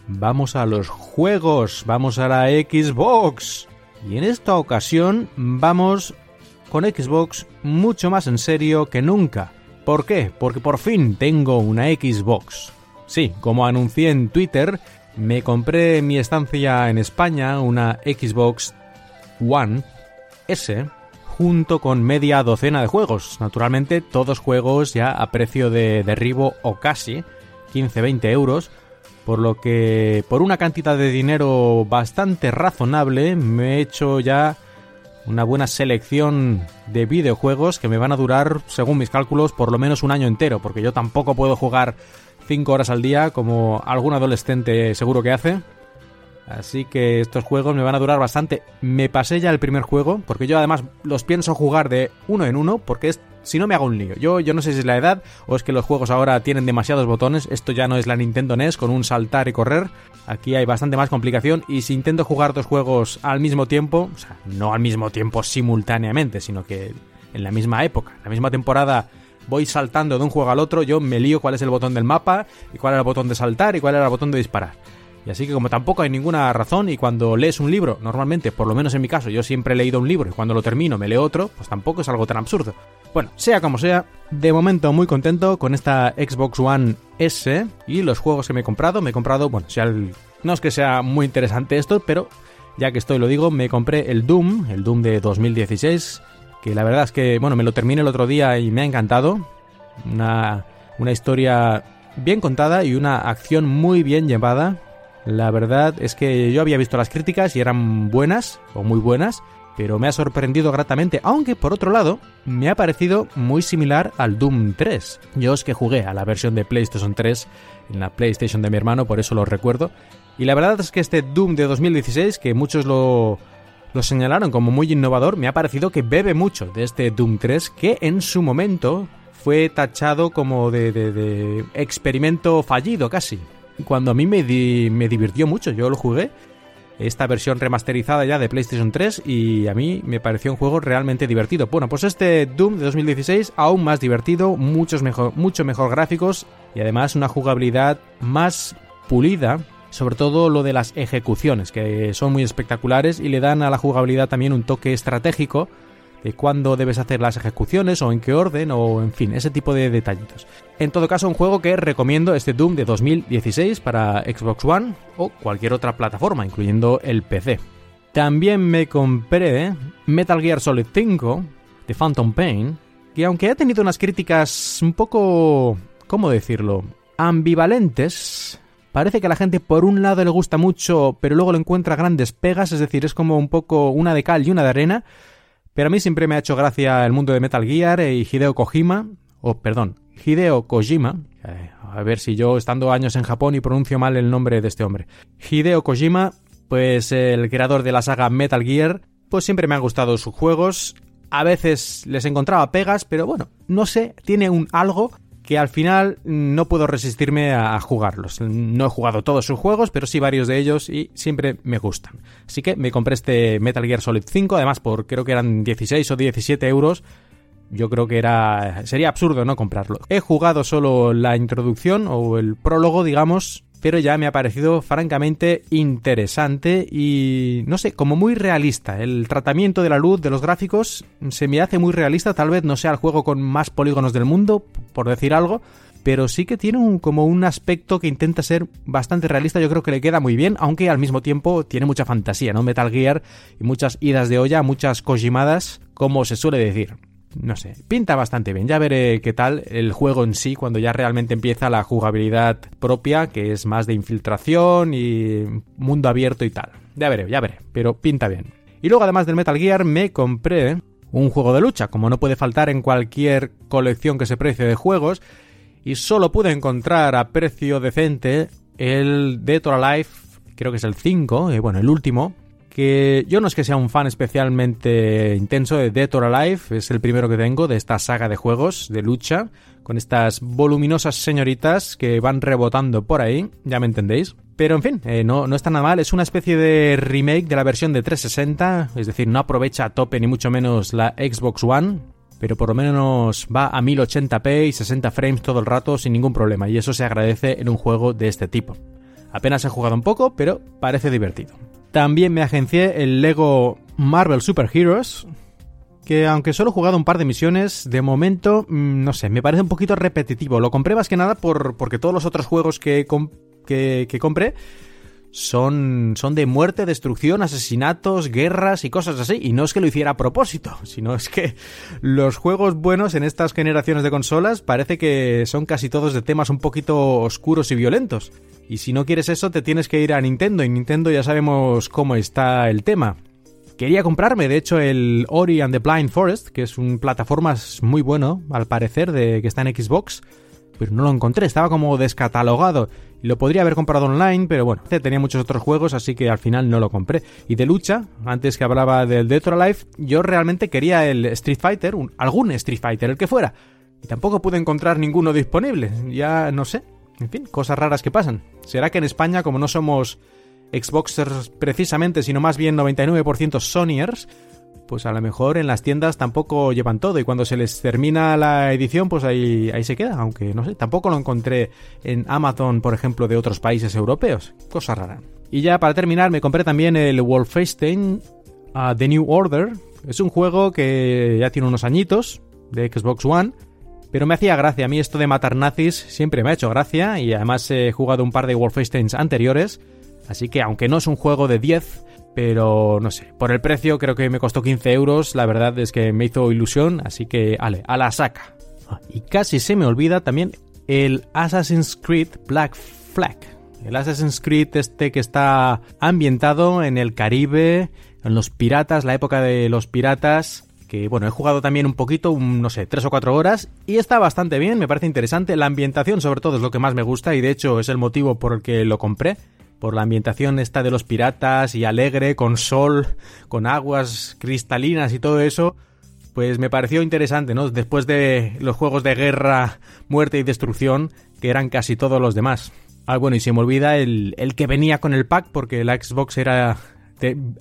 vamos a los juegos, vamos a la Xbox. Y en esta ocasión vamos con Xbox mucho más en serio que nunca. ¿Por qué? Porque por fin tengo una Xbox. Sí, como anuncié en Twitter, me compré en mi estancia en España una Xbox One S junto con media docena de juegos. Naturalmente, todos juegos ya a precio de derribo o casi 15-20 euros. Por lo que, por una cantidad de dinero bastante razonable, me he hecho ya una buena selección de videojuegos que me van a durar, según mis cálculos, por lo menos un año entero, porque yo tampoco puedo jugar 5 horas al día como algún adolescente seguro que hace. Así que estos juegos me van a durar bastante. Me pasé ya el primer juego, porque yo además los pienso jugar de uno en uno, porque es, si no me hago un lío. Yo, yo no sé si es la edad o es que los juegos ahora tienen demasiados botones. Esto ya no es la Nintendo NES con un saltar y correr. Aquí hay bastante más complicación y si intento jugar dos juegos al mismo tiempo, o sea, no al mismo tiempo simultáneamente, sino que en la misma época, en la misma temporada voy saltando de un juego al otro, yo me lío cuál es el botón del mapa y cuál es el botón de saltar y cuál es el botón de disparar. Y así que como tampoco hay ninguna razón y cuando lees un libro, normalmente, por lo menos en mi caso, yo siempre he leído un libro y cuando lo termino me leo otro, pues tampoco es algo tan absurdo. Bueno, sea como sea, de momento muy contento con esta Xbox One S y los juegos que me he comprado. Me he comprado, bueno, sea no es que sea muy interesante esto, pero ya que estoy lo digo, me compré el Doom, el Doom de 2016, que la verdad es que, bueno, me lo terminé el otro día y me ha encantado. Una, una historia bien contada y una acción muy bien llevada. La verdad es que yo había visto las críticas y eran buenas o muy buenas, pero me ha sorprendido gratamente, aunque por otro lado me ha parecido muy similar al Doom 3. Yo es que jugué a la versión de PlayStation 3 en la PlayStation de mi hermano, por eso lo recuerdo. Y la verdad es que este Doom de 2016, que muchos lo, lo señalaron como muy innovador, me ha parecido que bebe mucho de este Doom 3, que en su momento fue tachado como de, de, experimento fallido casi. Cuando a mí me, divirtió mucho, yo lo jugué esta versión remasterizada ya de PlayStation 3 y a mí me pareció un juego realmente divertido. Bueno, pues este Doom de 2016 aún más divertido, muchos mejor, mucho mejor gráficos y además una jugabilidad más pulida, sobre todo lo de las ejecuciones, que son muy espectaculares y le dan a la jugabilidad también un toque estratégico de cuándo debes hacer las ejecuciones o en qué orden o en fin, ese tipo de detallitos. En todo caso, un juego que recomiendo este Doom de 2016 para Xbox One o cualquier otra plataforma, incluyendo el PC. También me compré Metal Gear Solid 5 de Phantom Pain, que aunque ha tenido unas críticas un poco, ¿cómo decirlo?, ambivalentes, parece que a la gente por un lado le gusta mucho, pero luego le encuentra grandes pegas, es decir, es como un poco una de cal y una de arena, pero a mí siempre me ha hecho gracia el mundo de Metal Gear y Hideo Kojima, o perdón, Hideo Kojima, eh, a ver si yo estando años en Japón y pronuncio mal el nombre de este hombre. Hideo Kojima, pues el creador de la saga Metal Gear, pues siempre me han gustado sus juegos. A veces les encontraba pegas, pero bueno, no sé, tiene un algo que al final no puedo resistirme a jugarlos. No he jugado todos sus juegos, pero sí varios de ellos y siempre me gustan. Así que me compré este Metal Gear Solid 5, además por creo que eran 16 o 17 euros. Yo creo que era sería absurdo no comprarlo. He jugado solo la introducción o el prólogo, digamos, pero ya me ha parecido francamente interesante y no sé, como muy realista. El tratamiento de la luz, de los gráficos, se me hace muy realista. Tal vez no sea el juego con más polígonos del mundo, por decir algo, pero sí que tiene un, como un aspecto que intenta ser bastante realista. Yo creo que le queda muy bien, aunque al mismo tiempo tiene mucha fantasía, ¿no? Metal Gear y muchas idas de olla, muchas kojimadas, como se suele decir no sé, pinta bastante bien. Ya veré qué tal el juego en sí cuando ya realmente empieza la jugabilidad propia, que es más de infiltración y mundo abierto y tal. Ya veré, ya veré, pero pinta bien. Y luego además del Metal Gear me compré un juego de lucha, como no puede faltar en cualquier colección que se precie de juegos, y solo pude encontrar a precio decente el Dead or Alive, creo que es el 5, y eh, bueno, el último, que yo no es que sea un fan especialmente intenso de Dead or Alive, es el primero que tengo de esta saga de juegos de lucha, con estas voluminosas señoritas que van rebotando por ahí, ya me entendéis. Pero en fin, eh, no, no está nada mal, es una especie de remake de la versión de 360, es decir, no aprovecha a tope ni mucho menos la Xbox One, pero por lo menos va a 1080p y 60 frames todo el rato sin ningún problema, y eso se agradece en un juego de este tipo. Apenas he jugado un poco, pero parece divertido. También me agencié el Lego Marvel Super Heroes, que aunque solo he jugado un par de misiones, de momento, mm, no sé, me parece un poquito repetitivo. Lo compré más que nada por, porque todos los otros juegos que, que, que compré son, son de muerte, destrucción, asesinatos, guerras y cosas así. Y no es que lo hiciera a propósito, sino es que los juegos buenos en estas generaciones de consolas parece que son casi todos de temas un poquito oscuros y violentos. Y si no quieres eso, te tienes que ir a Nintendo. Y Nintendo ya sabemos cómo está el tema. Quería comprarme, de hecho, el Ori and the Blind Forest, que es un plataformas muy bueno, al parecer, de que está en Xbox, pero no lo encontré, estaba como descatalogado. Lo podría haber comprado online, pero bueno, tenía muchos otros juegos, así que al final no lo compré. Y de lucha, antes que hablaba del Dead or Alive, yo realmente quería el Street Fighter, algún Street Fighter, el que fuera. Y tampoco pude encontrar ninguno disponible. Ya no sé, en fin, cosas raras que pasan. ¿Será que en España, como no somos Xboxers precisamente, sino más bien 99% Sonyers, pues a lo mejor en las tiendas tampoco llevan todo y cuando se les termina la edición, pues ahí, ahí se queda, aunque no sé, tampoco lo encontré en Amazon, por ejemplo, de otros países europeos. Cosa rara. Y ya para terminar, me compré también el Wolfenstein uh, The New Order. Es un juego que ya tiene unos añitos de Xbox One. Pero me hacía gracia, a mí esto de matar nazis siempre me ha hecho gracia y además he jugado un par de Wolfensteins anteriores, así que aunque no es un juego de 10, pero no sé, por el precio creo que me costó 15 euros, la verdad es que me hizo ilusión, así que, ale, a la saca. Ah, y casi se me olvida también el Assassin's Creed Black Flag. El Assassin's Creed este que está ambientado en el Caribe, en los piratas, la época de los piratas, que bueno, he jugado también un poquito, no sé, tres o cuatro horas, y está bastante bien, me parece interesante. La ambientación sobre todo es lo que más me gusta y de hecho es el motivo por el que lo compré por la ambientación esta de los piratas y alegre, con sol, con aguas cristalinas y todo eso, pues me pareció interesante, ¿no? Después de los juegos de guerra, muerte y destrucción, que eran casi todos los demás. Ah, bueno, y se me olvida el, el que venía con el pack, porque la Xbox era...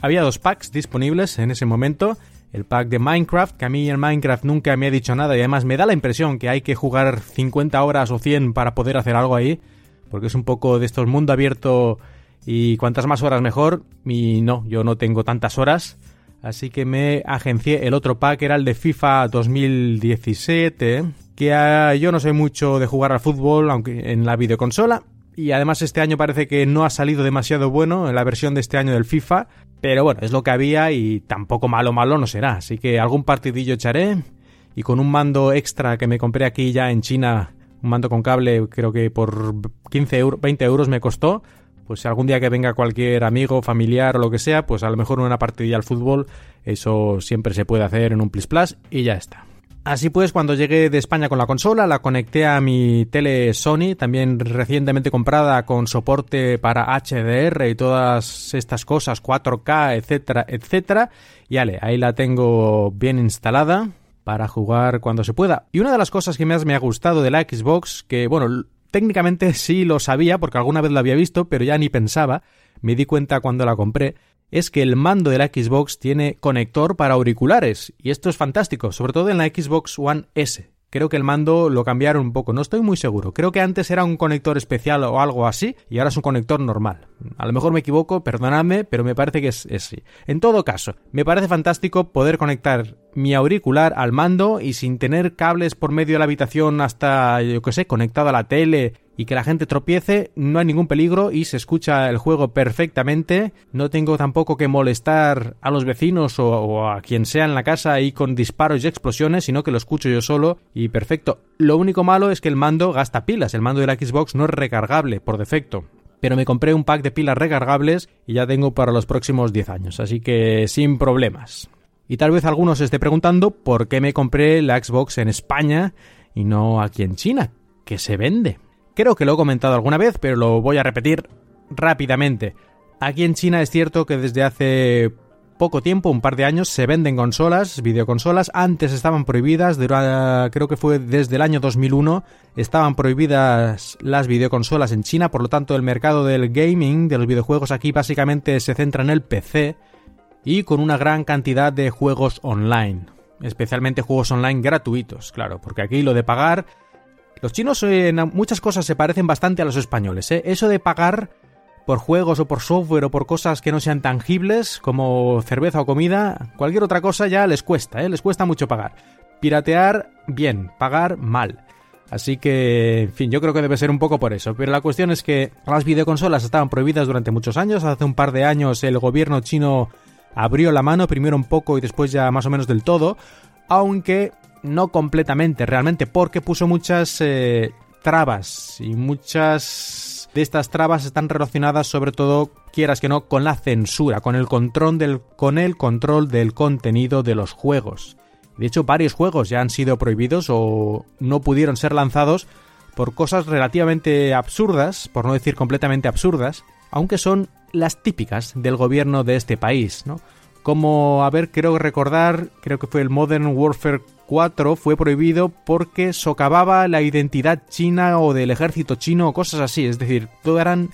había dos packs disponibles en ese momento. El pack de Minecraft, que a mí en Minecraft nunca me ha dicho nada y además me da la impresión que hay que jugar 50 horas o 100 para poder hacer algo ahí porque es un poco de estos mundo abierto y cuantas más horas mejor. Y no, yo no tengo tantas horas. Así que me agencié el otro pack, era el de FIFA 2017, que ah, yo no sé mucho de jugar al fútbol, aunque en la videoconsola. Y además este año parece que no ha salido demasiado bueno en la versión de este año del FIFA. Pero bueno, es lo que había y tampoco malo malo no será. Así que algún partidillo echaré. Y con un mando extra que me compré aquí ya en China un mando con cable creo que por 15 euros, 20 euros me costó. Pues algún día que venga cualquier amigo, familiar o lo que sea, pues a lo mejor una partidilla al fútbol, eso siempre se puede hacer en un Plus Plus y ya está. Así pues, cuando llegué de España con la consola, la conecté a mi tele Sony, también recientemente comprada con soporte para HDR y todas estas cosas, 4K, etcétera, etcétera. Y ale, ahí la tengo bien instalada para jugar cuando se pueda. Y una de las cosas que más me ha gustado de la Xbox, que bueno, técnicamente sí lo sabía porque alguna vez lo había visto, pero ya ni pensaba, me di cuenta cuando la compré, es que el mando de la Xbox tiene conector para auriculares, y esto es fantástico, sobre todo en la Xbox One S. Creo que el mando lo cambiaron un poco, no estoy muy seguro. Creo que antes era un conector especial o algo así y ahora es un conector normal. A lo mejor me equivoco, perdonadme, pero me parece que es, así. En todo caso, me parece fantástico poder conectar mi auricular al mando y sin tener cables por medio de la habitación hasta, yo que sé, conectado a la tele y que la gente tropiece, no hay ningún peligro y se escucha el juego perfectamente. No tengo tampoco que molestar a los vecinos o, a quien sea en la casa ahí con disparos y explosiones, sino que lo escucho yo solo y perfecto. Lo único malo es que el mando gasta pilas, el mando de la Xbox no es recargable por defecto. Pero me compré un pack de pilas recargables y ya tengo para los próximos 10 años, así que sin problemas. Y tal vez algunos se esté preguntando por qué me compré la Xbox en España y no aquí en China, que se vende. Creo que lo he comentado alguna vez, pero lo voy a repetir rápidamente. Aquí en China es cierto que desde hace poco tiempo, un par de años, se venden consolas, videoconsolas. Antes estaban prohibidas, creo que fue desde el año 2001, estaban prohibidas las videoconsolas en China, por lo tanto el mercado del gaming, de los videojuegos aquí básicamente se centra en el PC y con una gran cantidad de juegos online. Especialmente juegos online gratuitos, claro, porque aquí lo de pagar los chinos en muchas cosas se parecen bastante a los españoles. ¿eh? Eso de pagar por juegos o por software o por cosas que no sean tangibles, como cerveza o comida, cualquier otra cosa ya les cuesta, ¿eh? les cuesta mucho pagar. Piratear, bien, pagar, mal. Así que, en fin, yo creo que debe ser un poco por eso. Pero la cuestión es que las videoconsolas estaban prohibidas durante muchos años. Hace un par de años el gobierno chino abrió la mano, primero un poco y después ya más o menos del todo. Aunque no completamente realmente, porque puso muchas eh, trabas y muchas de estas trabas están relacionadas sobre todo, quieras que no, con la censura, con el control del, con el control del contenido de los juegos. De hecho, varios juegos ya han sido prohibidos o no pudieron ser lanzados por cosas relativamente absurdas, por no decir completamente absurdas, aunque son las típicas del gobierno de este país, ¿no? Como, a ver, creo recordar, creo que fue el Modern Warfare 4 fue prohibido porque socavaba la identidad china o del ejército chino o cosas así. Es decir, todo eran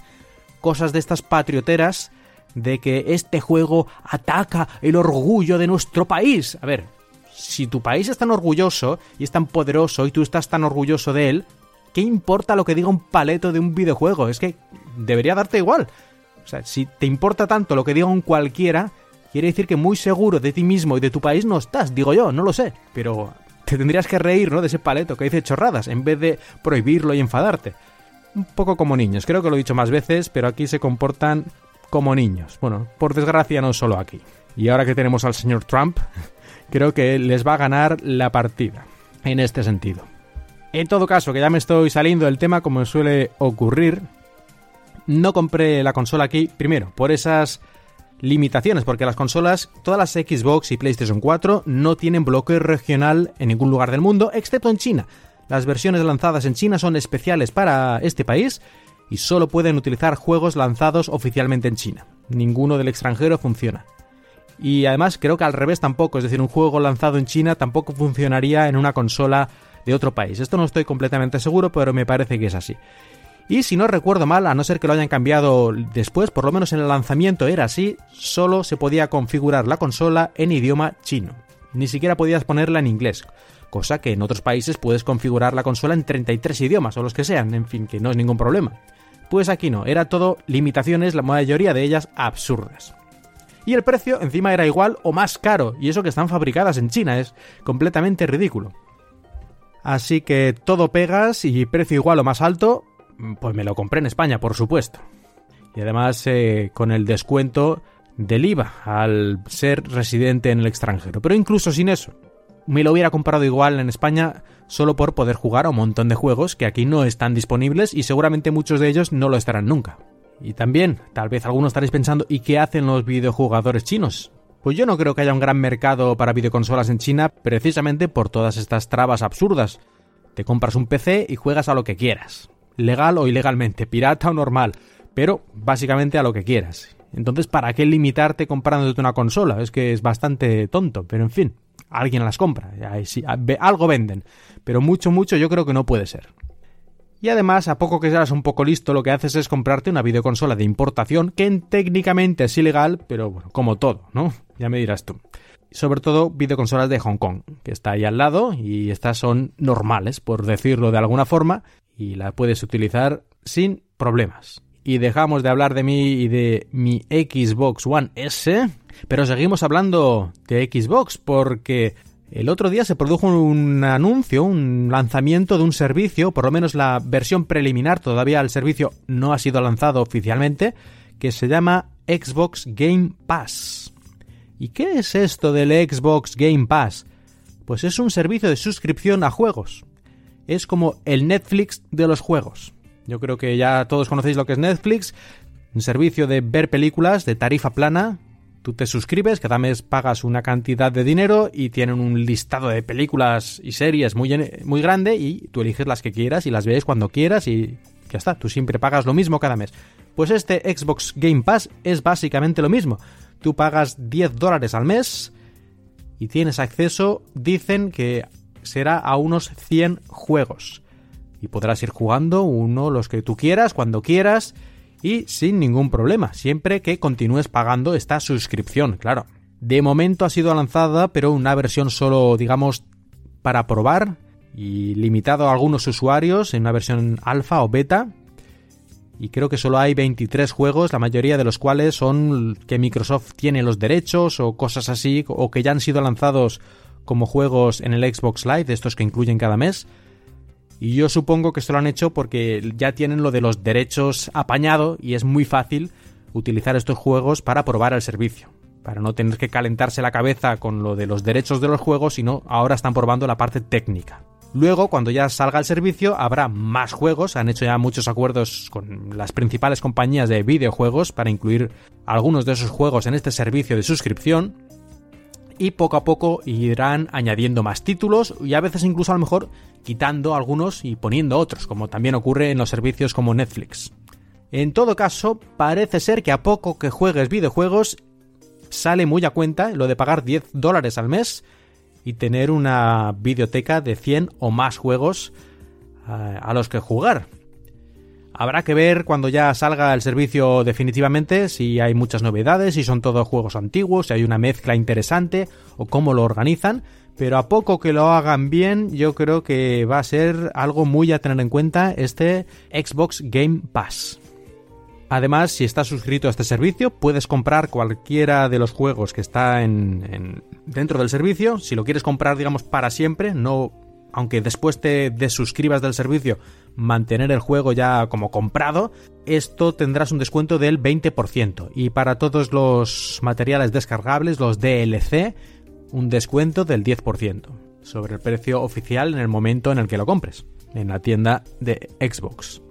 cosas de estas patrioteras de que este juego ataca el orgullo de nuestro país. A ver, si tu país es tan orgulloso y es tan poderoso y tú estás tan orgulloso de él, ¿qué importa lo que diga un paleto de un videojuego? Es que debería darte igual. O sea, si te importa tanto lo que diga un cualquiera, quiere decir que muy seguro de ti mismo y de tu país no estás, digo yo, no lo sé. Pero te tendrías que reír, ¿no? De ese paleto que dice chorradas, en vez de prohibirlo y enfadarte. Un poco como niños, creo que lo he dicho más veces, pero aquí se comportan como niños. Bueno, por desgracia no solo aquí. Y ahora que tenemos al señor Trump, *laughs* creo que les va a ganar la partida, en este sentido. En todo caso, que ya me estoy saliendo del tema como suele ocurrir, no compré la consola aquí, primero, por esas limitaciones, porque las consolas, todas las Xbox y PlayStation 4 no tienen bloqueo regional en ningún lugar del mundo, excepto en China. Las versiones lanzadas en China son especiales para este país y solo pueden utilizar juegos lanzados oficialmente en China. Ninguno del extranjero funciona. Y además creo que al revés tampoco, es decir, un juego lanzado en China tampoco funcionaría en una consola de otro país. Esto no estoy completamente seguro, pero me parece que es así. Y si no recuerdo mal, a no ser que lo hayan cambiado después, por lo menos en el lanzamiento era así, solo se podía configurar la consola en idioma chino. Ni siquiera podías ponerla en inglés, cosa que en otros países puedes configurar la consola en 33 idiomas o los que sean, en fin, que no es ningún problema. Pues aquí no, era todo limitaciones, la mayoría de ellas absurdas. Y el precio encima era igual o más caro, y eso que están fabricadas en China, es completamente ridículo. Así que todo pegas y precio igual o más alto, pues me lo compré en España, por supuesto. Y además eh, con el descuento del IVA al ser residente en el extranjero. Pero incluso sin eso, me lo hubiera comprado igual en España solo por poder jugar a un montón de juegos que aquí no están disponibles y seguramente muchos de ellos no lo estarán nunca. Y también, tal vez algunos estaréis pensando, ¿y qué hacen los videojugadores chinos? Pues yo no creo que haya un gran mercado para videoconsolas en China precisamente por todas estas trabas absurdas. Te compras un PC y juegas a lo que quieras legal o ilegalmente, pirata o normal, pero básicamente a lo que quieras. Entonces, ¿para qué limitarte comprándote una consola? Es que es bastante tonto, pero en fin, alguien las compra, algo venden, pero mucho, mucho yo creo que no puede ser. Y además, a poco que seas un poco listo, lo que haces es comprarte una videoconsola de importación que técnicamente es ilegal, pero bueno, como todo, ¿no? Ya me dirás tú. Sobre todo videoconsolas de Hong Kong, que está ahí al lado y estas son normales, por decirlo de alguna forma, y la puedes utilizar sin problemas. Y dejamos de hablar de mí y de mi Xbox One S, pero seguimos hablando de Xbox porque el otro día se produjo un anuncio, un lanzamiento de un servicio, por lo menos la versión preliminar, todavía el servicio no ha sido lanzado oficialmente, que se llama Xbox Game Pass. ¿Y qué es esto del Xbox Game Pass? Pues es un servicio de suscripción a juegos es como el Netflix de los juegos. Yo creo que ya todos conocéis lo que es Netflix, un servicio de ver películas de tarifa plana. Tú te suscribes, cada mes pagas una cantidad de dinero y tienen un listado de películas y series muy, muy grande y tú eliges las que quieras y las ves cuando quieras y ya está, tú siempre pagas lo mismo cada mes. Pues este Xbox Game Pass es básicamente lo mismo. Tú pagas 10 dólares al mes y tienes acceso, dicen que será a unos 100 juegos. Y podrás ir jugando uno los que tú quieras, cuando quieras y sin ningún problema, siempre que continúes pagando esta suscripción, claro. De momento ha sido lanzada, pero una versión solo, digamos, para probar y limitado a algunos usuarios en una versión alfa o beta. Y creo que solo hay 23 juegos, la mayoría de los cuales son que Microsoft tiene los derechos o cosas así, o que ya han sido lanzados como juegos en el Xbox Live, de estos que incluyen cada mes. Y yo supongo que esto lo han hecho porque ya tienen lo de los derechos apañado y es muy fácil utilizar estos juegos para probar el servicio. Para no tener que calentarse la cabeza con lo de los derechos de los juegos, sino ahora están probando la parte técnica. Luego, cuando ya salga el servicio, habrá más juegos. Han hecho ya muchos acuerdos con las principales compañías de videojuegos para incluir algunos de esos juegos en este servicio de suscripción y poco a poco irán añadiendo más títulos y a veces incluso a lo mejor quitando algunos y poniendo otros, como también ocurre en los servicios como Netflix. En todo caso, parece ser que a poco que juegues videojuegos sale muy a cuenta lo de pagar 10 dólares al mes y tener una videoteca de 100 o más juegos eh, a los que jugar. Habrá que ver cuando ya salga el servicio definitivamente si hay muchas novedades, si son todos juegos antiguos, si hay una mezcla interesante o cómo lo organizan, pero a poco que lo hagan bien, yo creo que va a ser algo muy a tener en cuenta este Xbox Game Pass. Además, si estás suscrito a este servicio, puedes comprar cualquiera de los juegos que está en, dentro del servicio. Si lo quieres comprar, digamos, para siempre, no aunque después te desuscribas del servicio, mantener el juego ya como comprado, esto tendrás un descuento del 20%. Y para todos los materiales descargables, los DLC, un descuento del 10% sobre el precio oficial en el momento en el que lo compres, en la tienda de Xbox.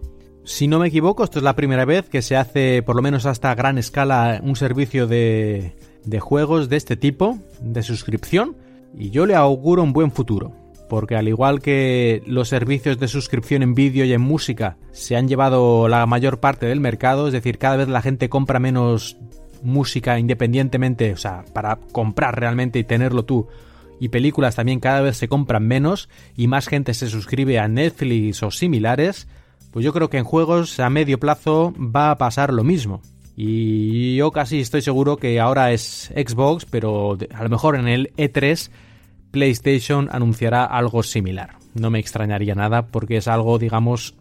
Si no me equivoco, esto es la primera vez que se hace, por lo menos hasta gran escala, un servicio de, de juegos de este tipo, de suscripción, y yo le auguro un buen futuro porque al igual que los servicios de suscripción en vídeo y en música se han llevado la mayor parte del mercado, es decir, cada vez la gente compra menos música independientemente, o sea, para comprar realmente y tenerlo tú, y películas también cada vez se compran menos y más gente se suscribe a Netflix o similares, pues yo creo que en juegos a medio plazo va a pasar lo mismo. Y yo casi estoy seguro que ahora es Xbox, pero a lo mejor en el E3 PlayStation anunciará algo similar. No me extrañaría nada porque es algo, digamos,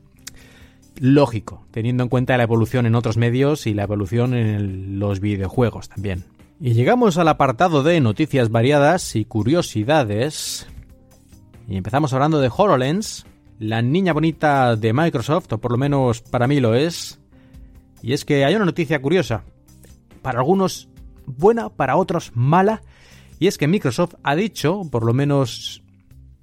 lógico, teniendo en cuenta la evolución en otros medios y la evolución en los videojuegos también. Y llegamos al apartado de noticias variadas y curiosidades. Y empezamos hablando de HoloLens, la niña bonita de Microsoft, o por lo menos para mí lo es. Y es que hay una noticia curiosa. Para algunos buena, para otros mala, y es que Microsoft ha dicho, por lo menos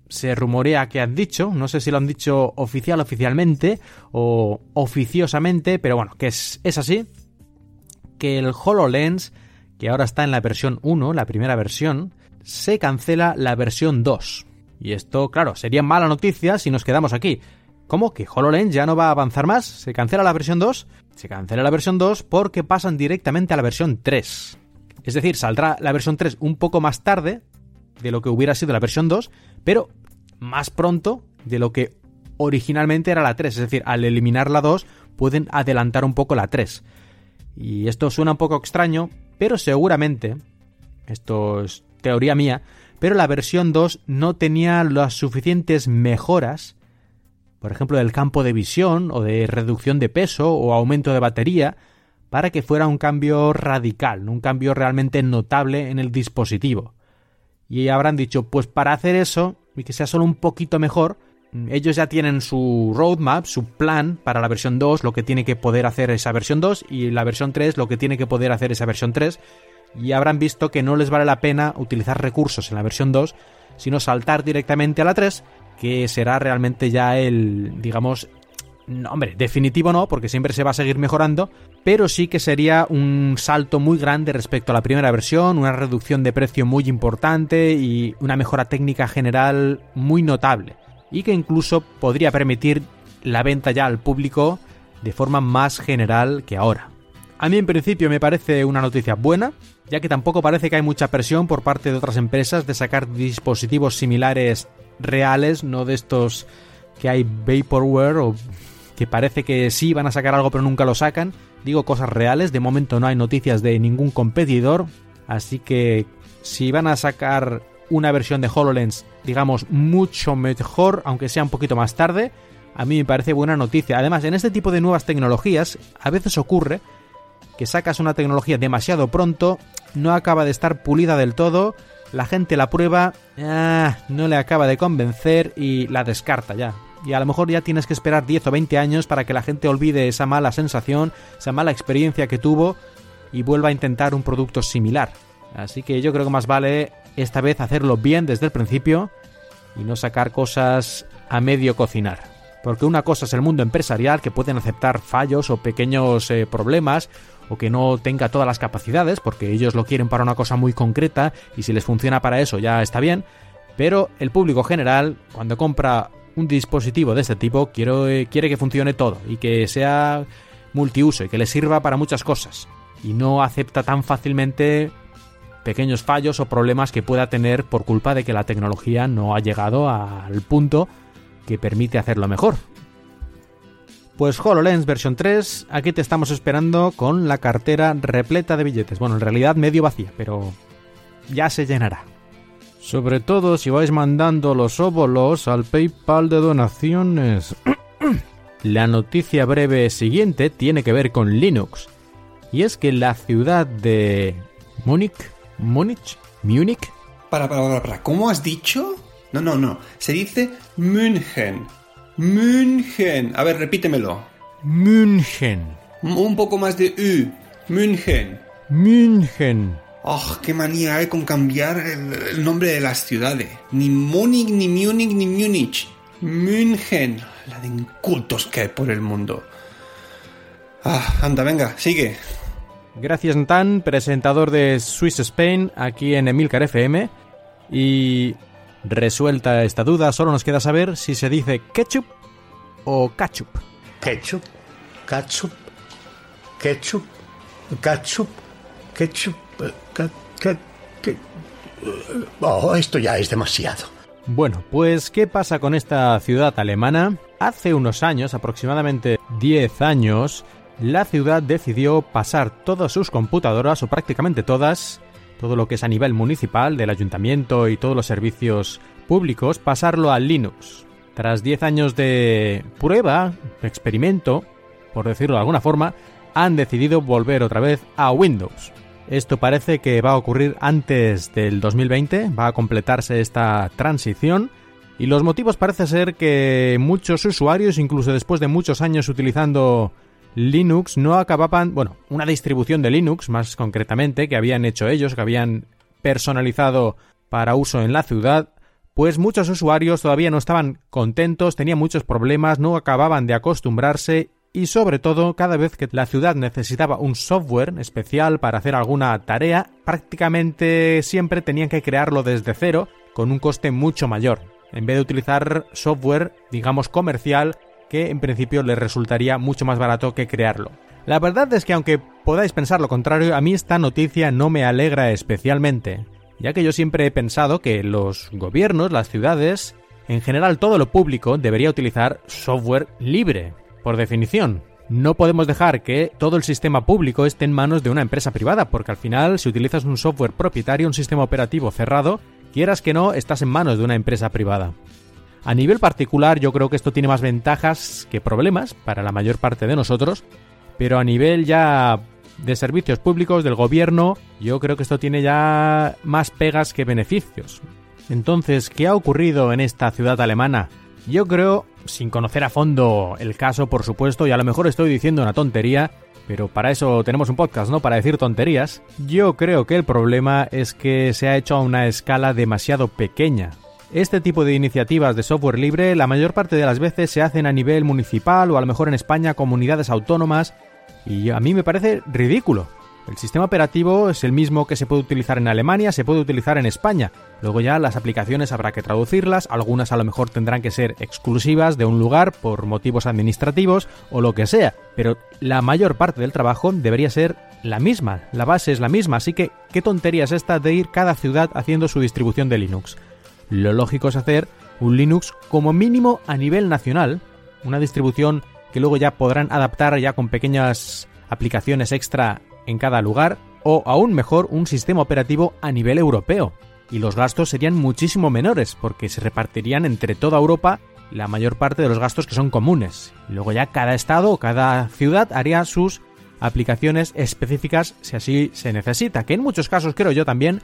se rumorea que han dicho, no sé si lo han dicho oficial oficialmente o oficiosamente, pero bueno, que es, es así, que el HoloLens, que ahora está en la versión 1, la primera versión, se cancela la versión 2. Y esto, claro, sería mala noticia si nos quedamos aquí. ¿Cómo? ¿Que HoloLens ya no va a avanzar más? ¿Se cancela la versión 2? Se cancela la versión 2 porque pasan directamente a la versión 3. Es decir, saldrá la versión 3 un poco más tarde de lo que hubiera sido la versión 2, pero más pronto de lo que originalmente era la 3. Es decir, al eliminar la 2 pueden adelantar un poco la 3. Y esto suena un poco extraño, pero seguramente, esto es teoría mía, pero la versión 2 no tenía las suficientes mejoras, por ejemplo, del campo de visión o de reducción de peso o aumento de batería, para que fuera un cambio radical, un cambio realmente notable en el dispositivo. Y habrán dicho, pues para hacer eso, y que sea solo un poquito mejor, ellos ya tienen su roadmap, su plan para la versión 2, lo que tiene que poder hacer esa versión 2, y la versión 3, lo que tiene que poder hacer esa versión 3, y habrán visto que no les vale la pena utilizar recursos en la versión 2, sino saltar directamente a la 3, que será realmente ya el, digamos, no, hombre, definitivo no, porque siempre se va a seguir mejorando, pero sí que sería un salto muy grande respecto a la primera versión, una reducción de precio muy importante y una mejora técnica general muy notable, y que incluso podría permitir la venta ya al público de forma más general que ahora. A mí en principio me parece una noticia buena, ya que tampoco parece que hay mucha presión por parte de otras empresas de sacar dispositivos similares reales, no de estos que hay vaporware o que parece que sí van a sacar algo pero nunca lo sacan. Digo cosas reales, de momento no hay noticias de ningún competidor, así que si van a sacar una versión de HoloLens, digamos, mucho mejor, aunque sea un poquito más tarde, a mí me parece buena noticia. Además, en este tipo de nuevas tecnologías, a veces ocurre que sacas una tecnología demasiado pronto, no acaba de estar pulida del todo, la gente la prueba, ah, no le acaba de convencer y la descarta ya y a lo mejor ya tienes que esperar 10 o 20 años para que la gente olvide esa mala sensación, esa mala experiencia que tuvo y vuelva a intentar un producto similar. Así que yo creo que más vale esta vez hacerlo bien desde el principio y no sacar cosas a medio cocinar. Porque una cosa es el mundo empresarial que pueden aceptar fallos o pequeños eh, problemas o que no tenga todas las capacidades porque ellos lo quieren para una cosa muy concreta y si les funciona para eso ya está bien. Pero el público general, cuando compra un dispositivo de este tipo eh, quiere que funcione todo y que sea multiuso y que le sirva para muchas cosas. Y no acepta tan fácilmente pequeños fallos o problemas que pueda tener por culpa de que la tecnología no ha llegado al punto que permite hacerlo mejor. Pues HoloLens versión 3, aquí te estamos esperando con la cartera repleta de billetes. Bueno, en realidad medio vacía, pero ya se llenará. Sobre todo si vais mandando los óvulos al PayPal de donaciones. *clears throat* la noticia breve siguiente tiene que ver con Linux. Y es que la ciudad de Múnich, Múnich, Múnich. Para, para, para, para, ¿cómo has dicho? No, no, no. Se dice München. München. A ver, repítemelo. München. Un poco más de U. München. München. ¡Oh, qué manía hay con cambiar el, el, nombre de las ciudades! Ni Múnich, ni Múnich, ni Múnich. München. La de incultos que hay por el mundo. Ah, anda, venga, sigue. Gracias, Natán, presentador de Swiss Spain aquí en Emilcar FM. Y resuelta esta duda, solo nos queda saber si se dice ketchup o ketchup. Ketchup, ketchup, ketchup, ketchup, ketchup, ketchup. Oh, esto ya es demasiado. Bueno, pues ¿qué pasa con esta ciudad alemana? Hace unos años, aproximadamente 10 años, la ciudad decidió pasar todas sus computadoras, o prácticamente todas, todo lo que es a nivel municipal, del ayuntamiento y todos los servicios públicos, pasarlo a Linux. Tras 10 años de prueba, de experimento, por decirlo de alguna forma, han decidido volver otra vez a Windows. Esto parece que va a ocurrir antes del 2020, va a completarse esta transición y los motivos parece ser que muchos usuarios, incluso después de muchos años utilizando Linux, no acababan, bueno, una distribución de Linux más concretamente que habían hecho ellos, que habían personalizado para uso en la ciudad, pues muchos usuarios todavía no estaban contentos, tenían muchos problemas, no acababan de acostumbrarse y sobre todo cada vez que la ciudad necesitaba un software especial para hacer alguna tarea, prácticamente siempre tenían que crearlo desde cero con un coste mucho mayor, en vez de utilizar software, digamos, comercial que en principio les resultaría mucho más barato que crearlo. La verdad es que aunque podáis pensar lo contrario, a mí esta noticia no me alegra especialmente, ya que yo siempre he pensado que los gobiernos, las ciudades, en general todo lo público debería utilizar software libre, por definición. No podemos dejar que todo el sistema público esté en manos de una empresa privada, porque al final, si utilizas un software propietario, un sistema operativo cerrado, quieras que no, estás en manos de una empresa privada. A nivel particular, yo creo que esto tiene más ventajas que problemas para la mayor parte de nosotros, pero a nivel ya de servicios públicos, del gobierno, yo creo que esto tiene ya más pegas que beneficios. Entonces, ¿qué ha ocurrido en esta ciudad alemana? Yo creo, sin conocer a fondo el caso, por supuesto, y a lo mejor estoy diciendo una tontería, pero para eso tenemos un podcast, ¿no? Para decir tonterías. Yo creo que el problema es que se ha hecho a una escala demasiado pequeña. Este tipo de iniciativas de software libre la mayor parte de las veces se hacen a nivel municipal o a lo mejor en España comunidades autónomas y a mí me parece ridículo. El sistema operativo es el mismo que se puede utilizar en Alemania, se puede utilizar en España. Luego ya las aplicaciones habrá que traducirlas, algunas a lo mejor tendrán que ser exclusivas de un lugar por motivos administrativos o lo que sea, pero la mayor parte del trabajo debería ser la misma, la base es la misma, así que qué tontería es esta de ir cada ciudad haciendo su distribución de Linux. Lo lógico es hacer un Linux como mínimo a nivel nacional, una distribución que luego ya podrán adaptar ya con pequeñas aplicaciones extra en cada lugar, o aún mejor un sistema operativo a nivel europeo. Y los gastos serían muchísimo menores, porque se repartirían entre toda Europa la mayor parte de los gastos que son comunes. Luego ya cada estado o cada ciudad haría sus aplicaciones específicas si así se necesita, que en muchos casos creo yo también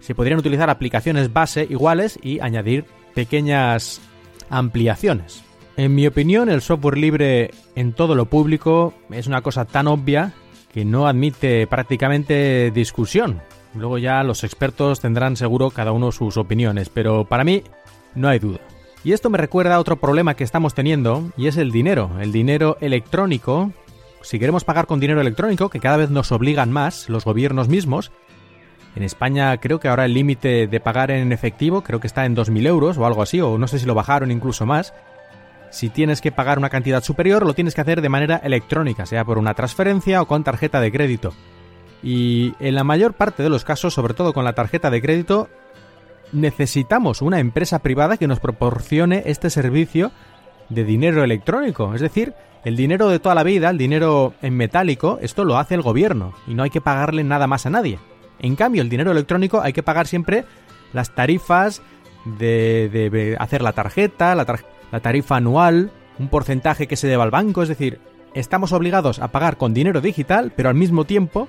se podrían utilizar aplicaciones base iguales y añadir pequeñas ampliaciones. En mi opinión, el software libre en todo lo público es una cosa tan obvia que no admite prácticamente discusión. Luego ya los expertos tendrán seguro cada uno sus opiniones, pero para mí no hay duda. Y esto me recuerda a otro problema que estamos teniendo, y es el dinero, el dinero electrónico. Si queremos pagar con dinero electrónico, que cada vez nos obligan más los gobiernos mismos, en España creo que ahora el límite de pagar en efectivo creo que está en 2.000 euros o algo así, o no sé si lo bajaron incluso más. Si tienes que pagar una cantidad superior, lo tienes que hacer de manera electrónica, sea por una transferencia o con tarjeta de crédito. Y en la mayor parte de los casos, sobre todo con la tarjeta de crédito, necesitamos una empresa privada que nos proporcione este servicio de dinero electrónico. Es decir, el dinero de toda la vida, el dinero en metálico, esto lo hace el gobierno y no hay que pagarle nada más a nadie. En cambio, el dinero electrónico hay que pagar siempre las tarifas de, hacer la tarjeta, la, la tarifa anual, un porcentaje que se deba al banco, es decir, estamos obligados a pagar con dinero digital, pero al mismo tiempo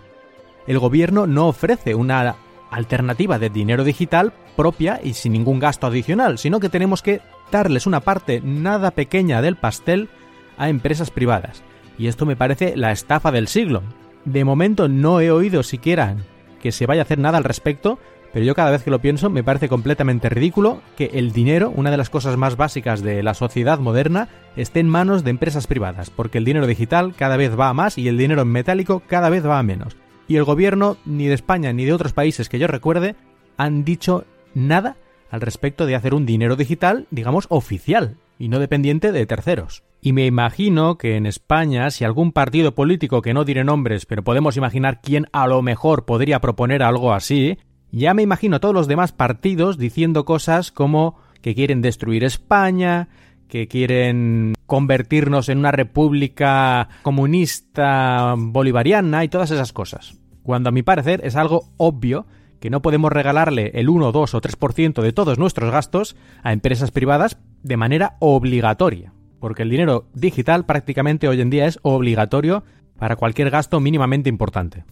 el gobierno no ofrece una alternativa de dinero digital propia y sin ningún gasto adicional, sino que tenemos que darles una parte nada pequeña del pastel a empresas privadas. Y esto me parece la estafa del siglo. De momento no he oído siquiera que se vaya a hacer nada al respecto, pero yo cada vez que lo pienso me parece completamente ridículo que el dinero, una de las cosas más básicas de la sociedad moderna, esté en manos de empresas privadas, porque el dinero digital cada vez va a más y el dinero metálico cada vez va a menos. Y el gobierno, ni de España ni de otros países que yo recuerde, han dicho nada al respecto de hacer un dinero digital, digamos, oficial y no dependiente de terceros. Y me imagino que en España, si algún partido político que no diré nombres, pero podemos imaginar quién a lo mejor podría proponer algo así, ya me imagino a todos los demás partidos diciendo cosas como que quieren destruir España, que quieren convertirnos en una república comunista bolivariana y todas esas cosas. Cuando a mi parecer es algo obvio que no podemos regalarle el 1, 2 o 3% de todos nuestros gastos a empresas privadas de manera obligatoria, porque el dinero digital prácticamente hoy en día es obligatorio para cualquier gasto mínimamente importante.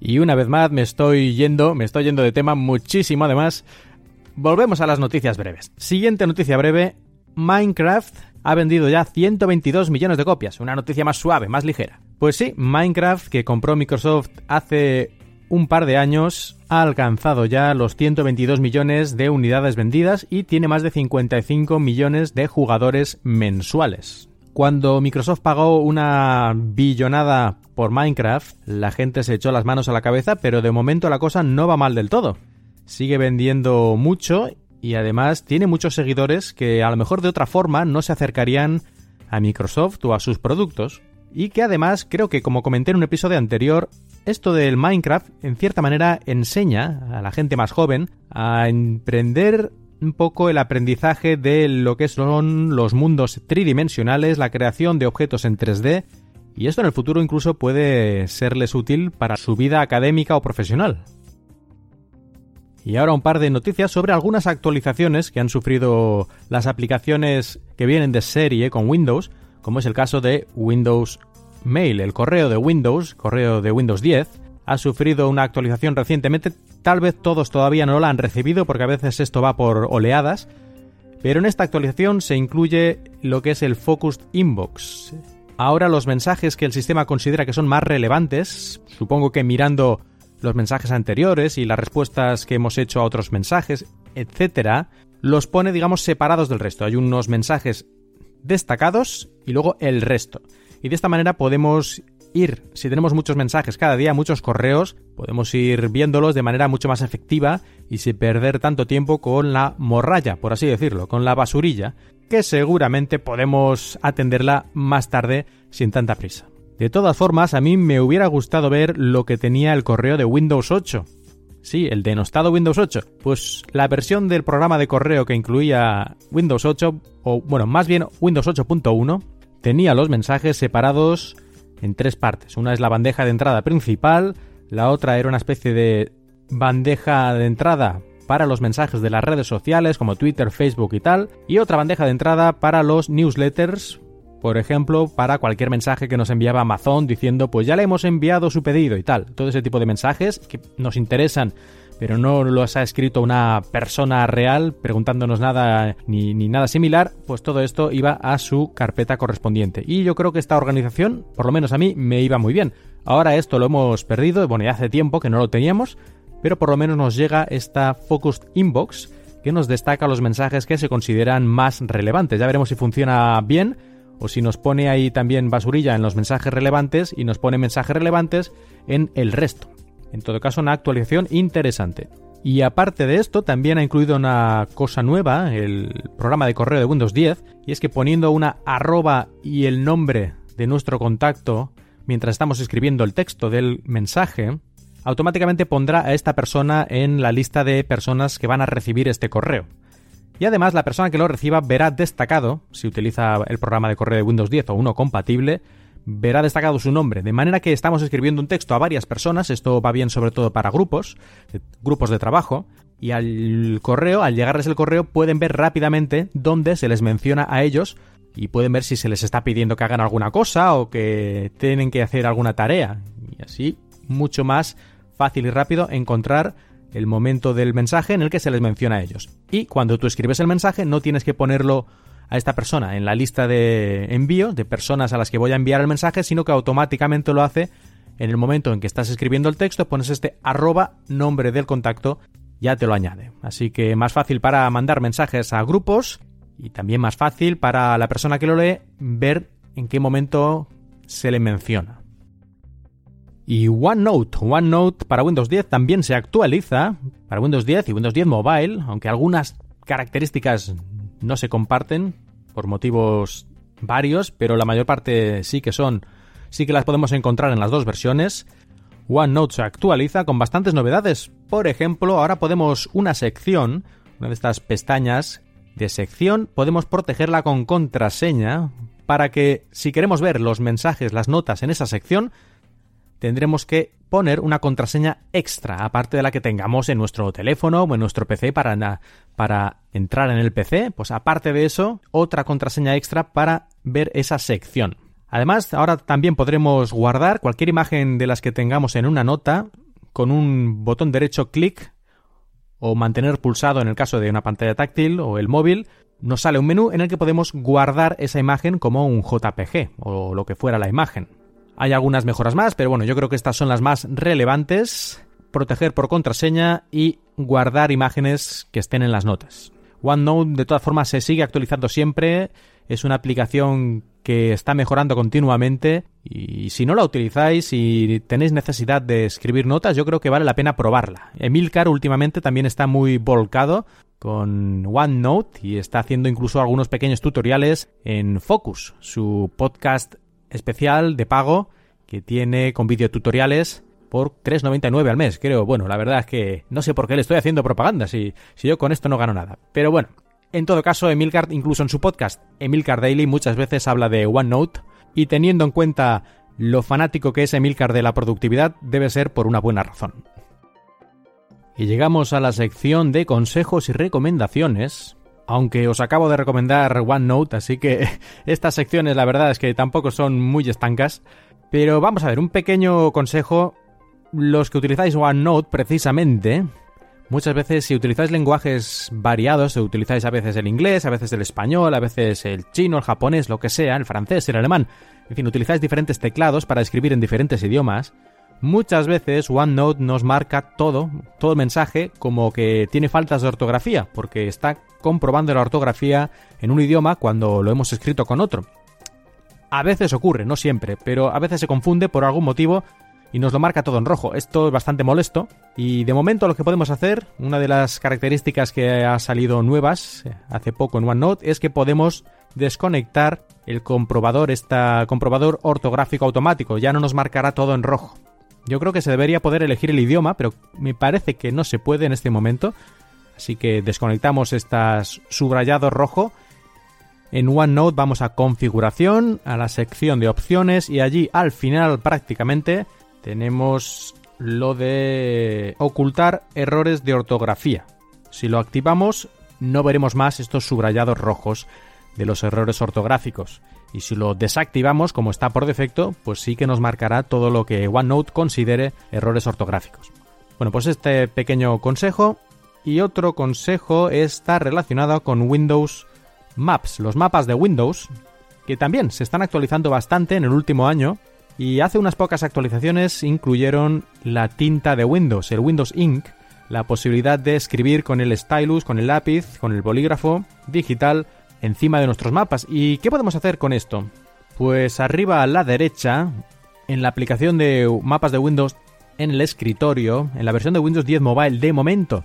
Y una vez más me estoy yendo, me estoy yendo de tema muchísimo además. Volvemos a las noticias breves. Siguiente noticia breve, Minecraft ha vendido ya 122 millones de copias, una noticia más suave, más ligera. Pues sí, Minecraft, que compró Microsoft hace un par de años, ha alcanzado ya los 122 millones de unidades vendidas y tiene más de 55 millones de jugadores mensuales. Cuando Microsoft pagó una billonada por Minecraft, la gente se echó las manos a la cabeza, pero de momento la cosa no va mal del todo. Sigue vendiendo mucho y además tiene muchos seguidores que a lo mejor de otra forma no se acercarían a Microsoft o a sus productos. Y que además creo que como comenté en un episodio anterior, esto del Minecraft en cierta manera enseña a la gente más joven a emprender un poco el aprendizaje de lo que son los mundos tridimensionales, la creación de objetos en 3D, y esto en el futuro incluso puede serles útil para su vida académica o profesional. Y ahora un par de noticias sobre algunas actualizaciones que han sufrido las aplicaciones que vienen de serie con Windows, como es el caso de Windows Mail, el correo de Windows, correo de Windows 10, ha sufrido una actualización recientemente. Tal vez todos todavía no la han recibido porque a veces esto va por oleadas. Pero en esta actualización se incluye lo que es el Focused Inbox. Ahora los mensajes que el sistema considera que son más relevantes, supongo que mirando los mensajes anteriores y las respuestas que hemos hecho a otros mensajes, etcétera, los pone, digamos, separados del resto. Hay unos mensajes destacados y luego el resto. Y de esta manera podemos ir, si tenemos muchos mensajes cada día, muchos correos, podemos ir viéndolos de manera mucho más efectiva y sin perder tanto tiempo con la morralla, por así decirlo, con la basurilla, que seguramente podemos atenderla más tarde sin tanta prisa. De todas formas, a mí me hubiera gustado ver lo que tenía el correo de Windows 8. Sí, el denostado Windows 8. Pues la versión del programa de correo que incluía Windows 8, o bueno, más bien Windows 8.1, tenía los mensajes separados en tres partes. Una es la bandeja de entrada principal, la otra era una especie de bandeja de entrada para los mensajes de las redes sociales como Twitter, Facebook y tal, y otra bandeja de entrada para los newsletters, por ejemplo, para cualquier mensaje que nos enviaba Amazon diciendo pues ya le hemos enviado su pedido y tal. Todo ese tipo de mensajes que nos interesan pero no los ha escrito una persona real preguntándonos nada ni, nada similar, pues todo esto iba a su carpeta correspondiente. Y yo creo que esta organización, por lo menos a mí, me iba muy bien. Ahora esto lo hemos perdido, bueno, ya hace tiempo que no lo teníamos, pero por lo menos nos llega esta Focused Inbox que nos destaca los mensajes que se consideran más relevantes. Ya veremos si funciona bien o si nos pone ahí también basurilla en los mensajes relevantes y nos pone mensajes relevantes en el resto. En todo caso, una actualización interesante. Y aparte de esto, también ha incluido una cosa nueva, el programa de correo de Windows 10, y es que poniendo una arroba y el nombre de nuestro contacto mientras estamos escribiendo el texto del mensaje, automáticamente pondrá a esta persona en la lista de personas que van a recibir este correo. Y además la persona que lo reciba verá destacado, si utiliza el programa de correo de Windows 10 o uno compatible, verá destacado su nombre, de manera que estamos escribiendo un texto a varias personas, esto va bien sobre todo para grupos, grupos de trabajo, y al correo, al llegarles el correo, pueden ver rápidamente dónde se les menciona a ellos y pueden ver si se les está pidiendo que hagan alguna cosa o que tienen que hacer alguna tarea. Y así, mucho más fácil y rápido encontrar el momento del mensaje en el que se les menciona a ellos. Y cuando tú escribes el mensaje no tienes que ponerlo a esta persona en la lista de envío de personas a las que voy a enviar el mensaje, sino que automáticamente lo hace en el momento en que estás escribiendo el texto, pones este arroba nombre del contacto, ya te lo añade. Así que más fácil para mandar mensajes a grupos y también más fácil para la persona que lo lee ver en qué momento se le menciona. Y OneNote, OneNote para Windows 10 también se actualiza para Windows 10 y Windows 10 Mobile, aunque algunas características no se comparten por motivos varios, pero la mayor parte sí que son, sí que las podemos encontrar en las dos versiones. OneNote se actualiza con bastantes novedades. Por ejemplo, ahora podemos una sección, una de estas pestañas de sección, podemos protegerla con contraseña para que si queremos ver los mensajes, las notas en esa sección, tendremos que poner una contraseña extra, aparte de la que tengamos en nuestro teléfono o en nuestro PC para, para entrar en el PC, pues aparte de eso, otra contraseña extra para ver esa sección. Además, ahora también podremos guardar cualquier imagen de las que tengamos en una nota con un botón derecho clic o mantener pulsado en el caso de una pantalla táctil o el móvil, nos sale un menú en el que podemos guardar esa imagen como un JPG o lo que fuera la imagen. Hay algunas mejoras más, pero bueno, yo creo que estas son las más relevantes. Proteger por contraseña y guardar imágenes que estén en las notas. OneNote de todas formas se sigue actualizando siempre, es una aplicación que está mejorando continuamente. Y si no la utilizáis y tenéis necesidad de escribir notas, yo creo que vale la pena probarla. Emilcar últimamente también está muy volcado con OneNote y está haciendo incluso algunos pequeños tutoriales en Focus, su podcast especial de pago que tiene con videotutoriales por 3,99 al mes, creo. Bueno, la verdad es que no sé por qué le estoy haciendo propaganda, si, si yo con esto no gano nada. Pero bueno, en todo caso, Emilcar, incluso en su podcast, Emilcar Daily, muchas veces habla de OneNote y teniendo en cuenta lo fanático que es Emilcar de la productividad, debe ser por una buena razón. Y llegamos a la sección de consejos y recomendaciones, aunque os acabo de recomendar OneNote, así que *laughs* estas secciones la verdad es que tampoco son muy estancas. Pero vamos a ver, un pequeño consejo. Los que utilizáis OneNote precisamente, muchas veces si utilizáis lenguajes variados, utilizáis a veces el inglés, a veces el español, a veces el chino, el japonés, lo que sea, el francés, el alemán, en fin, utilizáis diferentes teclados para escribir en diferentes idiomas, Muchas veces OneNote nos marca todo, todo el mensaje como que tiene faltas de ortografía, porque está comprobando la ortografía en un idioma cuando lo hemos escrito con otro. A veces ocurre, no siempre, pero a veces se confunde por algún motivo y nos lo marca todo en rojo. Esto es bastante molesto y de momento lo que podemos hacer, una de las características que ha salido nuevas eh, hace poco en OneNote es que podemos desconectar el comprobador, este comprobador ortográfico automático, ya no nos marcará todo en rojo. Yo creo que se debería poder elegir el idioma, pero me parece que no se puede en este momento. Así que desconectamos estas subrayado rojo. En OneNote vamos a configuración, a la sección de opciones y allí al final prácticamente tenemos lo de ocultar errores de ortografía. Si lo activamos no veremos más estos subrayados rojos de los errores ortográficos. Y si lo desactivamos como está por defecto, pues sí que nos marcará todo lo que OneNote considere errores ortográficos. Bueno, pues este pequeño consejo y otro consejo está relacionado con Windows Maps, los mapas de Windows, que también se están actualizando bastante en el último año y hace unas pocas actualizaciones incluyeron la tinta de Windows, el Windows Ink, la posibilidad de escribir con el stylus, con el lápiz, con el bolígrafo digital encima de nuestros mapas. ¿Y qué podemos hacer con esto? Pues arriba a la derecha, en la aplicación de mapas de Windows en el escritorio, en la versión de Windows 10 Mobile de momento,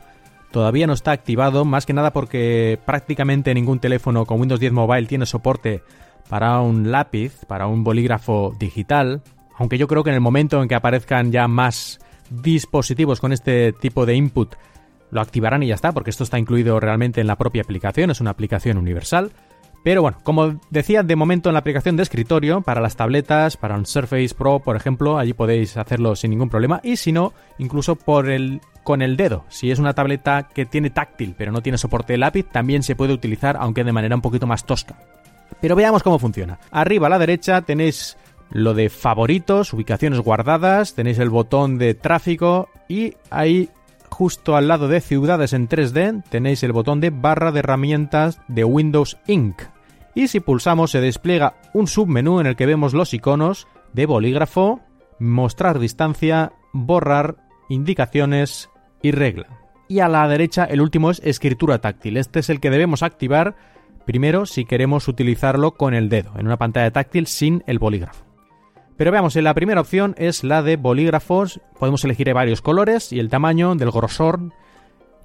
todavía no está activado, más que nada porque prácticamente ningún teléfono con Windows 10 Mobile tiene soporte para un lápiz, para un bolígrafo digital, aunque yo creo que en el momento en que aparezcan ya más dispositivos con este tipo de input lo activarán y ya está, porque esto está incluido realmente en la propia aplicación, es una aplicación universal. Pero bueno, como decía, de momento en la aplicación de escritorio, para las tabletas, para un Surface Pro, por ejemplo, allí podéis hacerlo sin ningún problema. Y si no, incluso por el, con el dedo. Si es una tableta que tiene táctil, pero no tiene soporte de lápiz, también se puede utilizar, aunque de manera un poquito más tosca. Pero veamos cómo funciona. Arriba a la derecha tenéis lo de favoritos, ubicaciones guardadas, tenéis el botón de tráfico y ahí justo al lado de ciudades en 3D tenéis el botón de barra de herramientas de Windows Inc y si pulsamos se despliega un submenú en el que vemos los iconos de bolígrafo, mostrar distancia, borrar, indicaciones y regla. Y a la derecha el último es escritura táctil. Este es el que debemos activar primero si queremos utilizarlo con el dedo, en una pantalla táctil sin el bolígrafo. Pero veamos, la primera opción es la de bolígrafos. Podemos elegir varios colores y el tamaño del grosor.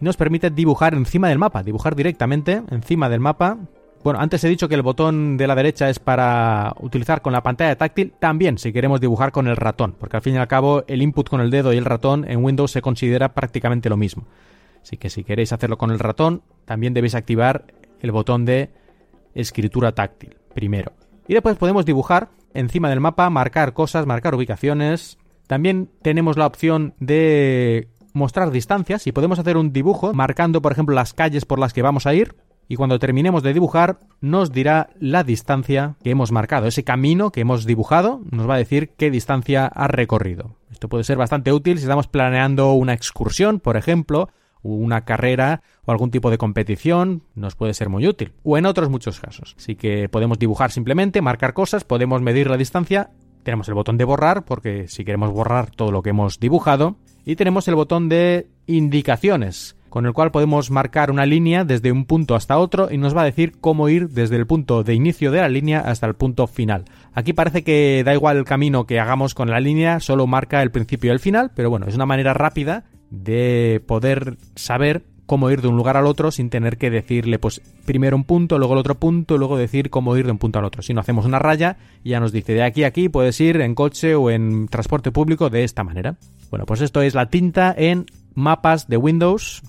Nos permite dibujar encima del mapa, dibujar directamente encima del mapa bueno, antes he dicho que el botón de la derecha es para utilizar con la pantalla táctil, también si queremos dibujar con el ratón, porque al fin y al cabo el input con el dedo y el ratón en Windows se considera prácticamente lo mismo. Así que si queréis hacerlo con el ratón, también debéis activar el botón de escritura táctil primero. Y después podemos dibujar encima del mapa, marcar cosas, marcar ubicaciones. También tenemos la opción de mostrar distancias y podemos hacer un dibujo marcando, por ejemplo, las calles por las que vamos a ir y cuando terminemos de dibujar nos dirá la distancia que hemos marcado. Ese camino que hemos dibujado nos va a decir qué distancia ha recorrido. Esto puede ser bastante útil si estamos planeando una excursión, por ejemplo, una carrera o algún tipo de competición, nos puede ser muy útil. O en otros muchos casos. Así que podemos dibujar simplemente, marcar cosas, podemos medir la distancia. Tenemos el botón de borrar, porque si queremos borrar todo lo que hemos dibujado. Y tenemos el botón de indicaciones, con el cual podemos marcar una línea desde un punto hasta otro y nos va a decir cómo ir desde el punto de inicio de la línea hasta el punto final. Aquí parece que da igual el camino que hagamos con la línea, solo marca el principio y el final, pero bueno, es una manera rápida de poder saber cómo ir de un lugar al otro sin tener que decirle pues primero un punto, luego el otro punto, luego decir cómo ir de un punto al otro. Si no hacemos una raya, ya nos dice de aquí a aquí puedes ir en coche o en transporte público de esta manera. Bueno, pues esto es la tinta en mapas de Windows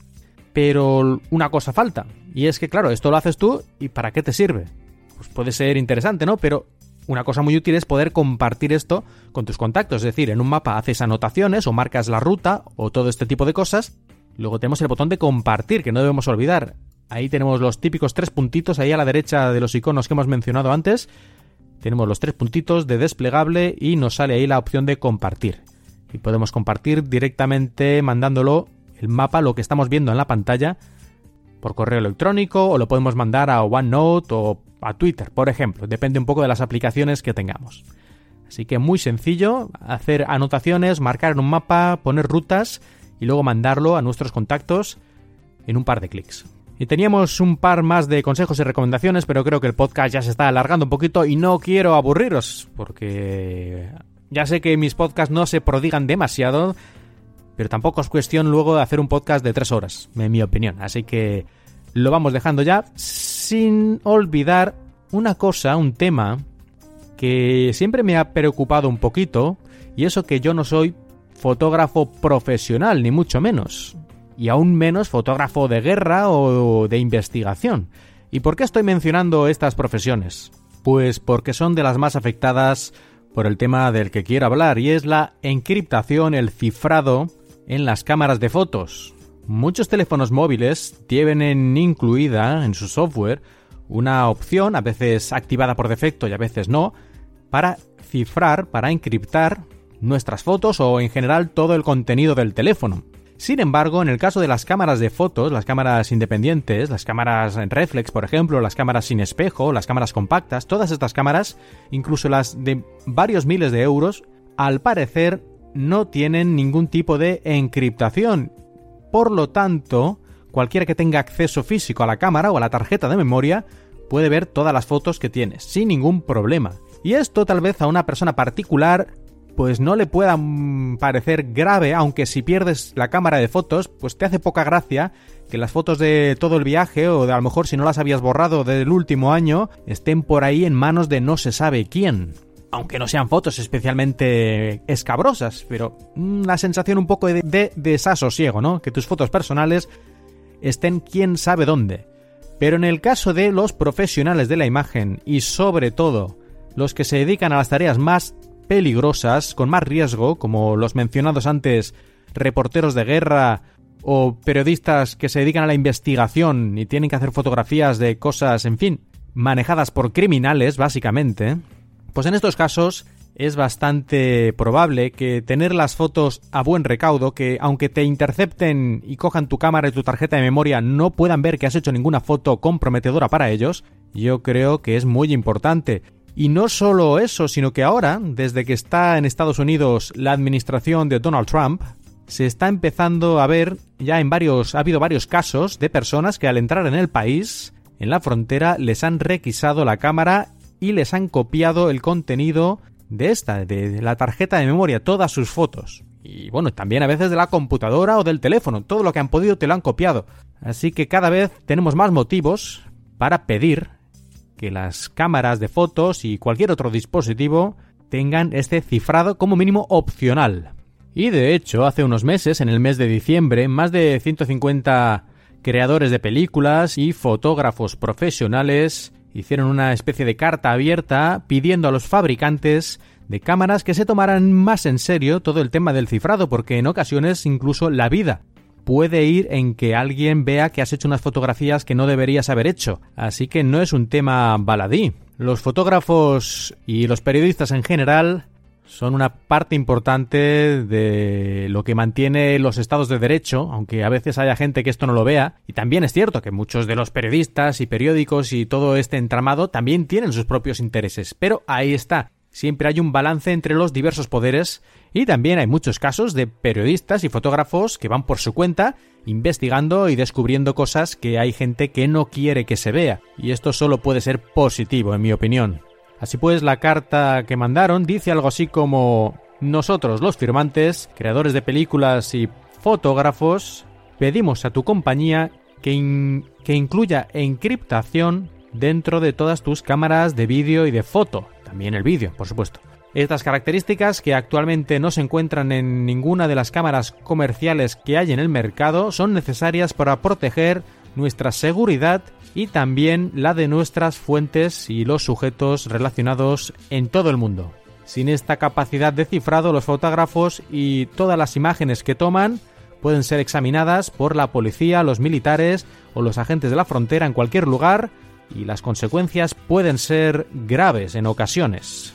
pero una cosa falta. Y es que, claro, esto lo haces tú y ¿para qué te sirve? Pues puede ser interesante, ¿no? Pero una cosa muy útil es poder compartir esto con tus contactos. Es decir, en un mapa haces anotaciones o marcas la ruta o todo este tipo de cosas. Luego tenemos el botón de compartir, que no debemos olvidar. Ahí tenemos los típicos tres puntitos ahí a la derecha de los iconos que hemos mencionado antes. Tenemos los tres puntitos de desplegable y nos sale ahí la opción de compartir. Y podemos compartir directamente mandándolo el mapa, lo que estamos viendo en la pantalla, por correo electrónico o lo podemos mandar a OneNote o a Twitter, por ejemplo. Depende un poco de las aplicaciones que tengamos. Así que muy sencillo, hacer anotaciones, marcar en un mapa, poner rutas y luego mandarlo a nuestros contactos en un par de clics. Y teníamos un par más de consejos y recomendaciones, pero creo que el podcast ya se está alargando un poquito y no quiero aburriros, porque ya sé que mis podcasts no se prodigan demasiado, pero tampoco es cuestión luego de hacer un podcast de tres horas, en mi opinión. Así que lo vamos dejando ya, sin olvidar una cosa, un tema que siempre me ha preocupado un poquito, y eso que yo no soy fotógrafo profesional, ni mucho menos, y aún menos fotógrafo de guerra o de investigación. ¿Y por qué estoy mencionando estas profesiones? Pues porque son de las más afectadas por el tema del que quiero hablar, y es la encriptación, el cifrado en las cámaras de fotos. Muchos teléfonos móviles tienen incluida en su software una opción, a veces activada por defecto y a veces no, para cifrar, para encriptar nuestras fotos o en general todo el contenido del teléfono. Sin embargo, en el caso de las cámaras de fotos, las cámaras independientes, las cámaras en reflex, por ejemplo, las cámaras sin espejo, las cámaras compactas, todas estas cámaras, incluso las de varios miles de euros, al parecer no tienen ningún tipo de encriptación. Por lo tanto, cualquiera que tenga acceso físico a la cámara o a la tarjeta de memoria puede ver todas las fotos que tienes, sin ningún problema. Y esto tal vez a una persona particular pues no le pueda mm, parecer grave, aunque si pierdes la cámara de fotos, pues te hace poca gracia que las fotos de todo el viaje o de a lo mejor si no las habías borrado del último año estén por ahí en manos de no se sabe quién. Aunque no sean fotos especialmente escabrosas, pero una sensación un poco de, de desasosiego, ¿no? Que tus fotos personales estén quién sabe dónde. Pero en el caso de los profesionales de la imagen y sobre todo los que se dedican a las tareas más peligrosas, con más riesgo, como los mencionados antes reporteros de guerra o periodistas que se dedican a la investigación y tienen que hacer fotografías de cosas, en fin, manejadas por criminales, básicamente, pues en estos casos es bastante probable que tener las fotos a buen recaudo, que aunque te intercepten y cojan tu cámara y tu tarjeta de memoria, no puedan ver que has hecho ninguna foto comprometedora para ellos, yo creo que es muy importante. Y no solo eso, sino que ahora, desde que está en Estados Unidos la administración de Donald Trump, se está empezando a ver ya en varios ha habido varios casos de personas que al entrar en el país en la frontera les han requisado la cámara y les han copiado el contenido de esta, de la tarjeta de memoria, todas sus fotos. Y bueno, también a veces de la computadora o del teléfono, todo lo que han podido te lo han copiado. Así que cada vez tenemos más motivos para pedir que las cámaras de fotos y cualquier otro dispositivo tengan este cifrado como mínimo opcional. Y de hecho, hace unos meses, en el mes de diciembre, más de 150 creadores de películas y fotógrafos profesionales hicieron una especie de carta abierta pidiendo a los fabricantes de cámaras que se tomaran más en serio todo el tema del cifrado, porque en ocasiones incluso la vida puede ir en que alguien vea que has hecho unas fotografías que no deberías haber hecho. Así que no es un tema baladí. Los fotógrafos y los periodistas en general son una parte importante de lo que mantiene los estados de derecho, aunque a veces haya gente que esto no lo vea. Y también es cierto que muchos de los periodistas y periódicos y todo este entramado también tienen sus propios intereses. Pero ahí está. Siempre hay un balance entre los diversos poderes y también hay muchos casos de periodistas y fotógrafos que van por su cuenta investigando y descubriendo cosas que hay gente que no quiere que se vea. Y esto solo puede ser positivo, en mi opinión. Así pues, la carta que mandaron dice algo así como nosotros los firmantes, creadores de películas y fotógrafos, pedimos a tu compañía que, que incluya encriptación dentro de todas tus cámaras de vídeo y de foto, también el vídeo, por supuesto. Estas características, que actualmente no se encuentran en ninguna de las cámaras comerciales que hay en el mercado, son necesarias para proteger nuestra seguridad y también la de nuestras fuentes y los sujetos relacionados en todo el mundo. Sin esta capacidad de cifrado, los fotógrafos y todas las imágenes que toman pueden ser examinadas por la policía, los militares o los agentes de la frontera en cualquier lugar y las consecuencias pueden ser graves en ocasiones.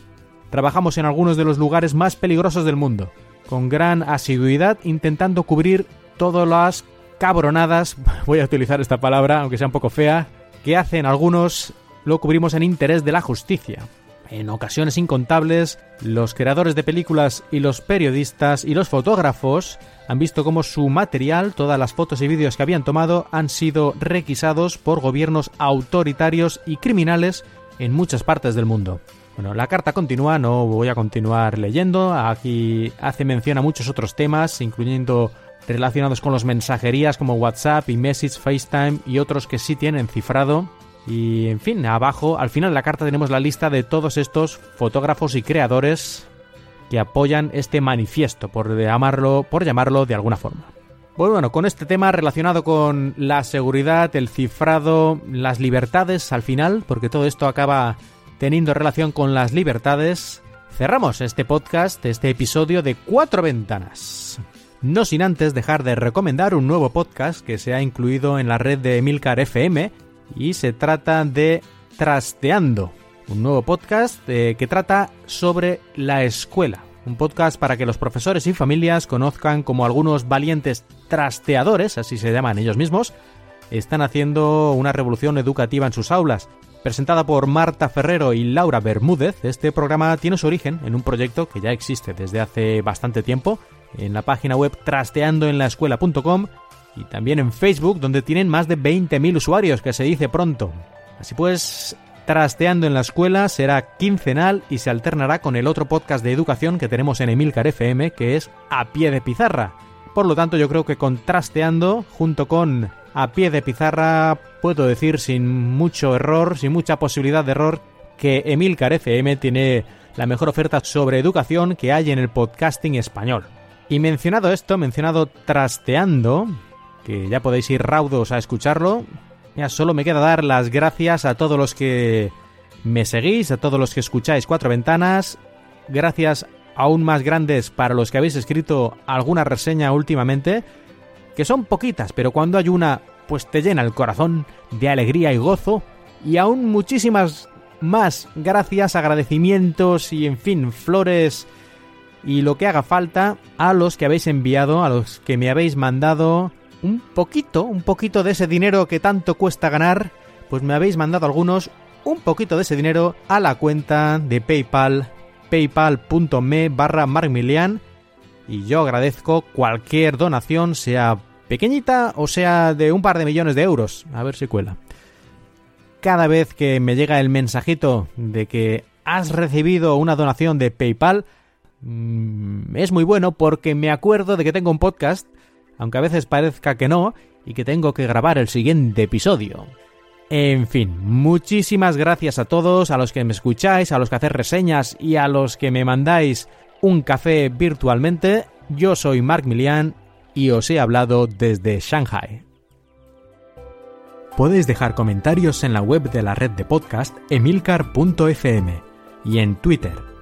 Trabajamos en algunos de los lugares más peligrosos del mundo, con gran asiduidad intentando cubrir todas las cabronadas, *laughs* voy a utilizar esta palabra, aunque sea un poco fea, que hacen algunos lo cubrimos en interés de la justicia. En ocasiones incontables, los creadores de películas y los periodistas y los fotógrafos han visto cómo su material, todas las fotos y vídeos que habían tomado, han sido requisados por gobiernos autoritarios y criminales en muchas partes del mundo. Bueno, la carta continúa, no voy a continuar leyendo. Aquí hace mención a muchos otros temas, incluyendo relacionados con los mensajerías como WhatsApp y Message, FaceTime y otros que sí tienen cifrado. Y en fin, abajo, al final de la carta tenemos la lista de todos estos fotógrafos y creadores que apoyan este manifiesto, por llamarlo, por llamarlo de alguna forma. Pues bueno, con este tema relacionado con la seguridad, el cifrado, las libertades al final, porque todo esto acaba teniendo relación con las libertades, cerramos este podcast, este episodio de Cuatro Ventanas. No sin antes dejar de recomendar un nuevo podcast que se ha incluido en la red de Emilcar FM y se trata de Trasteando, un nuevo podcast eh, que trata sobre la escuela. Un podcast para que los profesores y familias conozcan como algunos valientes trasteadores, así se llaman ellos mismos, están haciendo una revolución educativa en sus aulas. Presentada por Marta Ferrero y Laura Bermúdez, este programa tiene su origen en un proyecto que ya existe desde hace bastante tiempo en la página web trasteandoenlaescuela.com y también en Facebook, donde tienen más de 20.000 usuarios, que se dice pronto. Así pues, Trasteando en la Escuela será quincenal y se alternará con el otro podcast de educación que tenemos en Emilcar FM, que es A Pie de Pizarra. Por lo tanto, yo creo que con Trasteando, junto con A Pie de Pizarra, puedo decir sin mucho error, sin mucha posibilidad de error, que Emilcar FM tiene la mejor oferta sobre educación que hay en el podcasting español. Y mencionado esto, mencionado trasteando, que ya podéis ir raudos a escucharlo, ya solo me queda dar las gracias a todos los que me seguís, a todos los que escucháis Cuatro Ventanas, gracias aún más grandes para los que habéis escrito alguna reseña últimamente, que son poquitas, pero cuando hay una, pues te llena el corazón de alegría y gozo, y aún muchísimas más gracias, agradecimientos y en fin, flores y lo que haga falta a los que habéis enviado, a los que me habéis mandado un poquito, un poquito de ese dinero que tanto cuesta ganar, pues me habéis mandado algunos un poquito de ese dinero a la cuenta de PayPal, paypal.me barra marmilian y yo agradezco cualquier donación, sea pequeñita o sea de un par de millones de euros, a ver si cuela. Cada vez que me llega el mensajito de que has recibido una donación de PayPal, es muy bueno porque me acuerdo de que tengo un podcast, aunque a veces parezca que no, y que tengo que grabar el siguiente episodio. En fin, muchísimas gracias a todos, a los que me escucháis, a los que hacéis reseñas y a los que me mandáis un café virtualmente. Yo soy Mark Milian y os he hablado desde Shanghai. Podéis dejar comentarios en la web de la red de podcast emilcar.fm y en Twitter,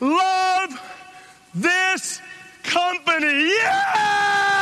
love this company. Yeah!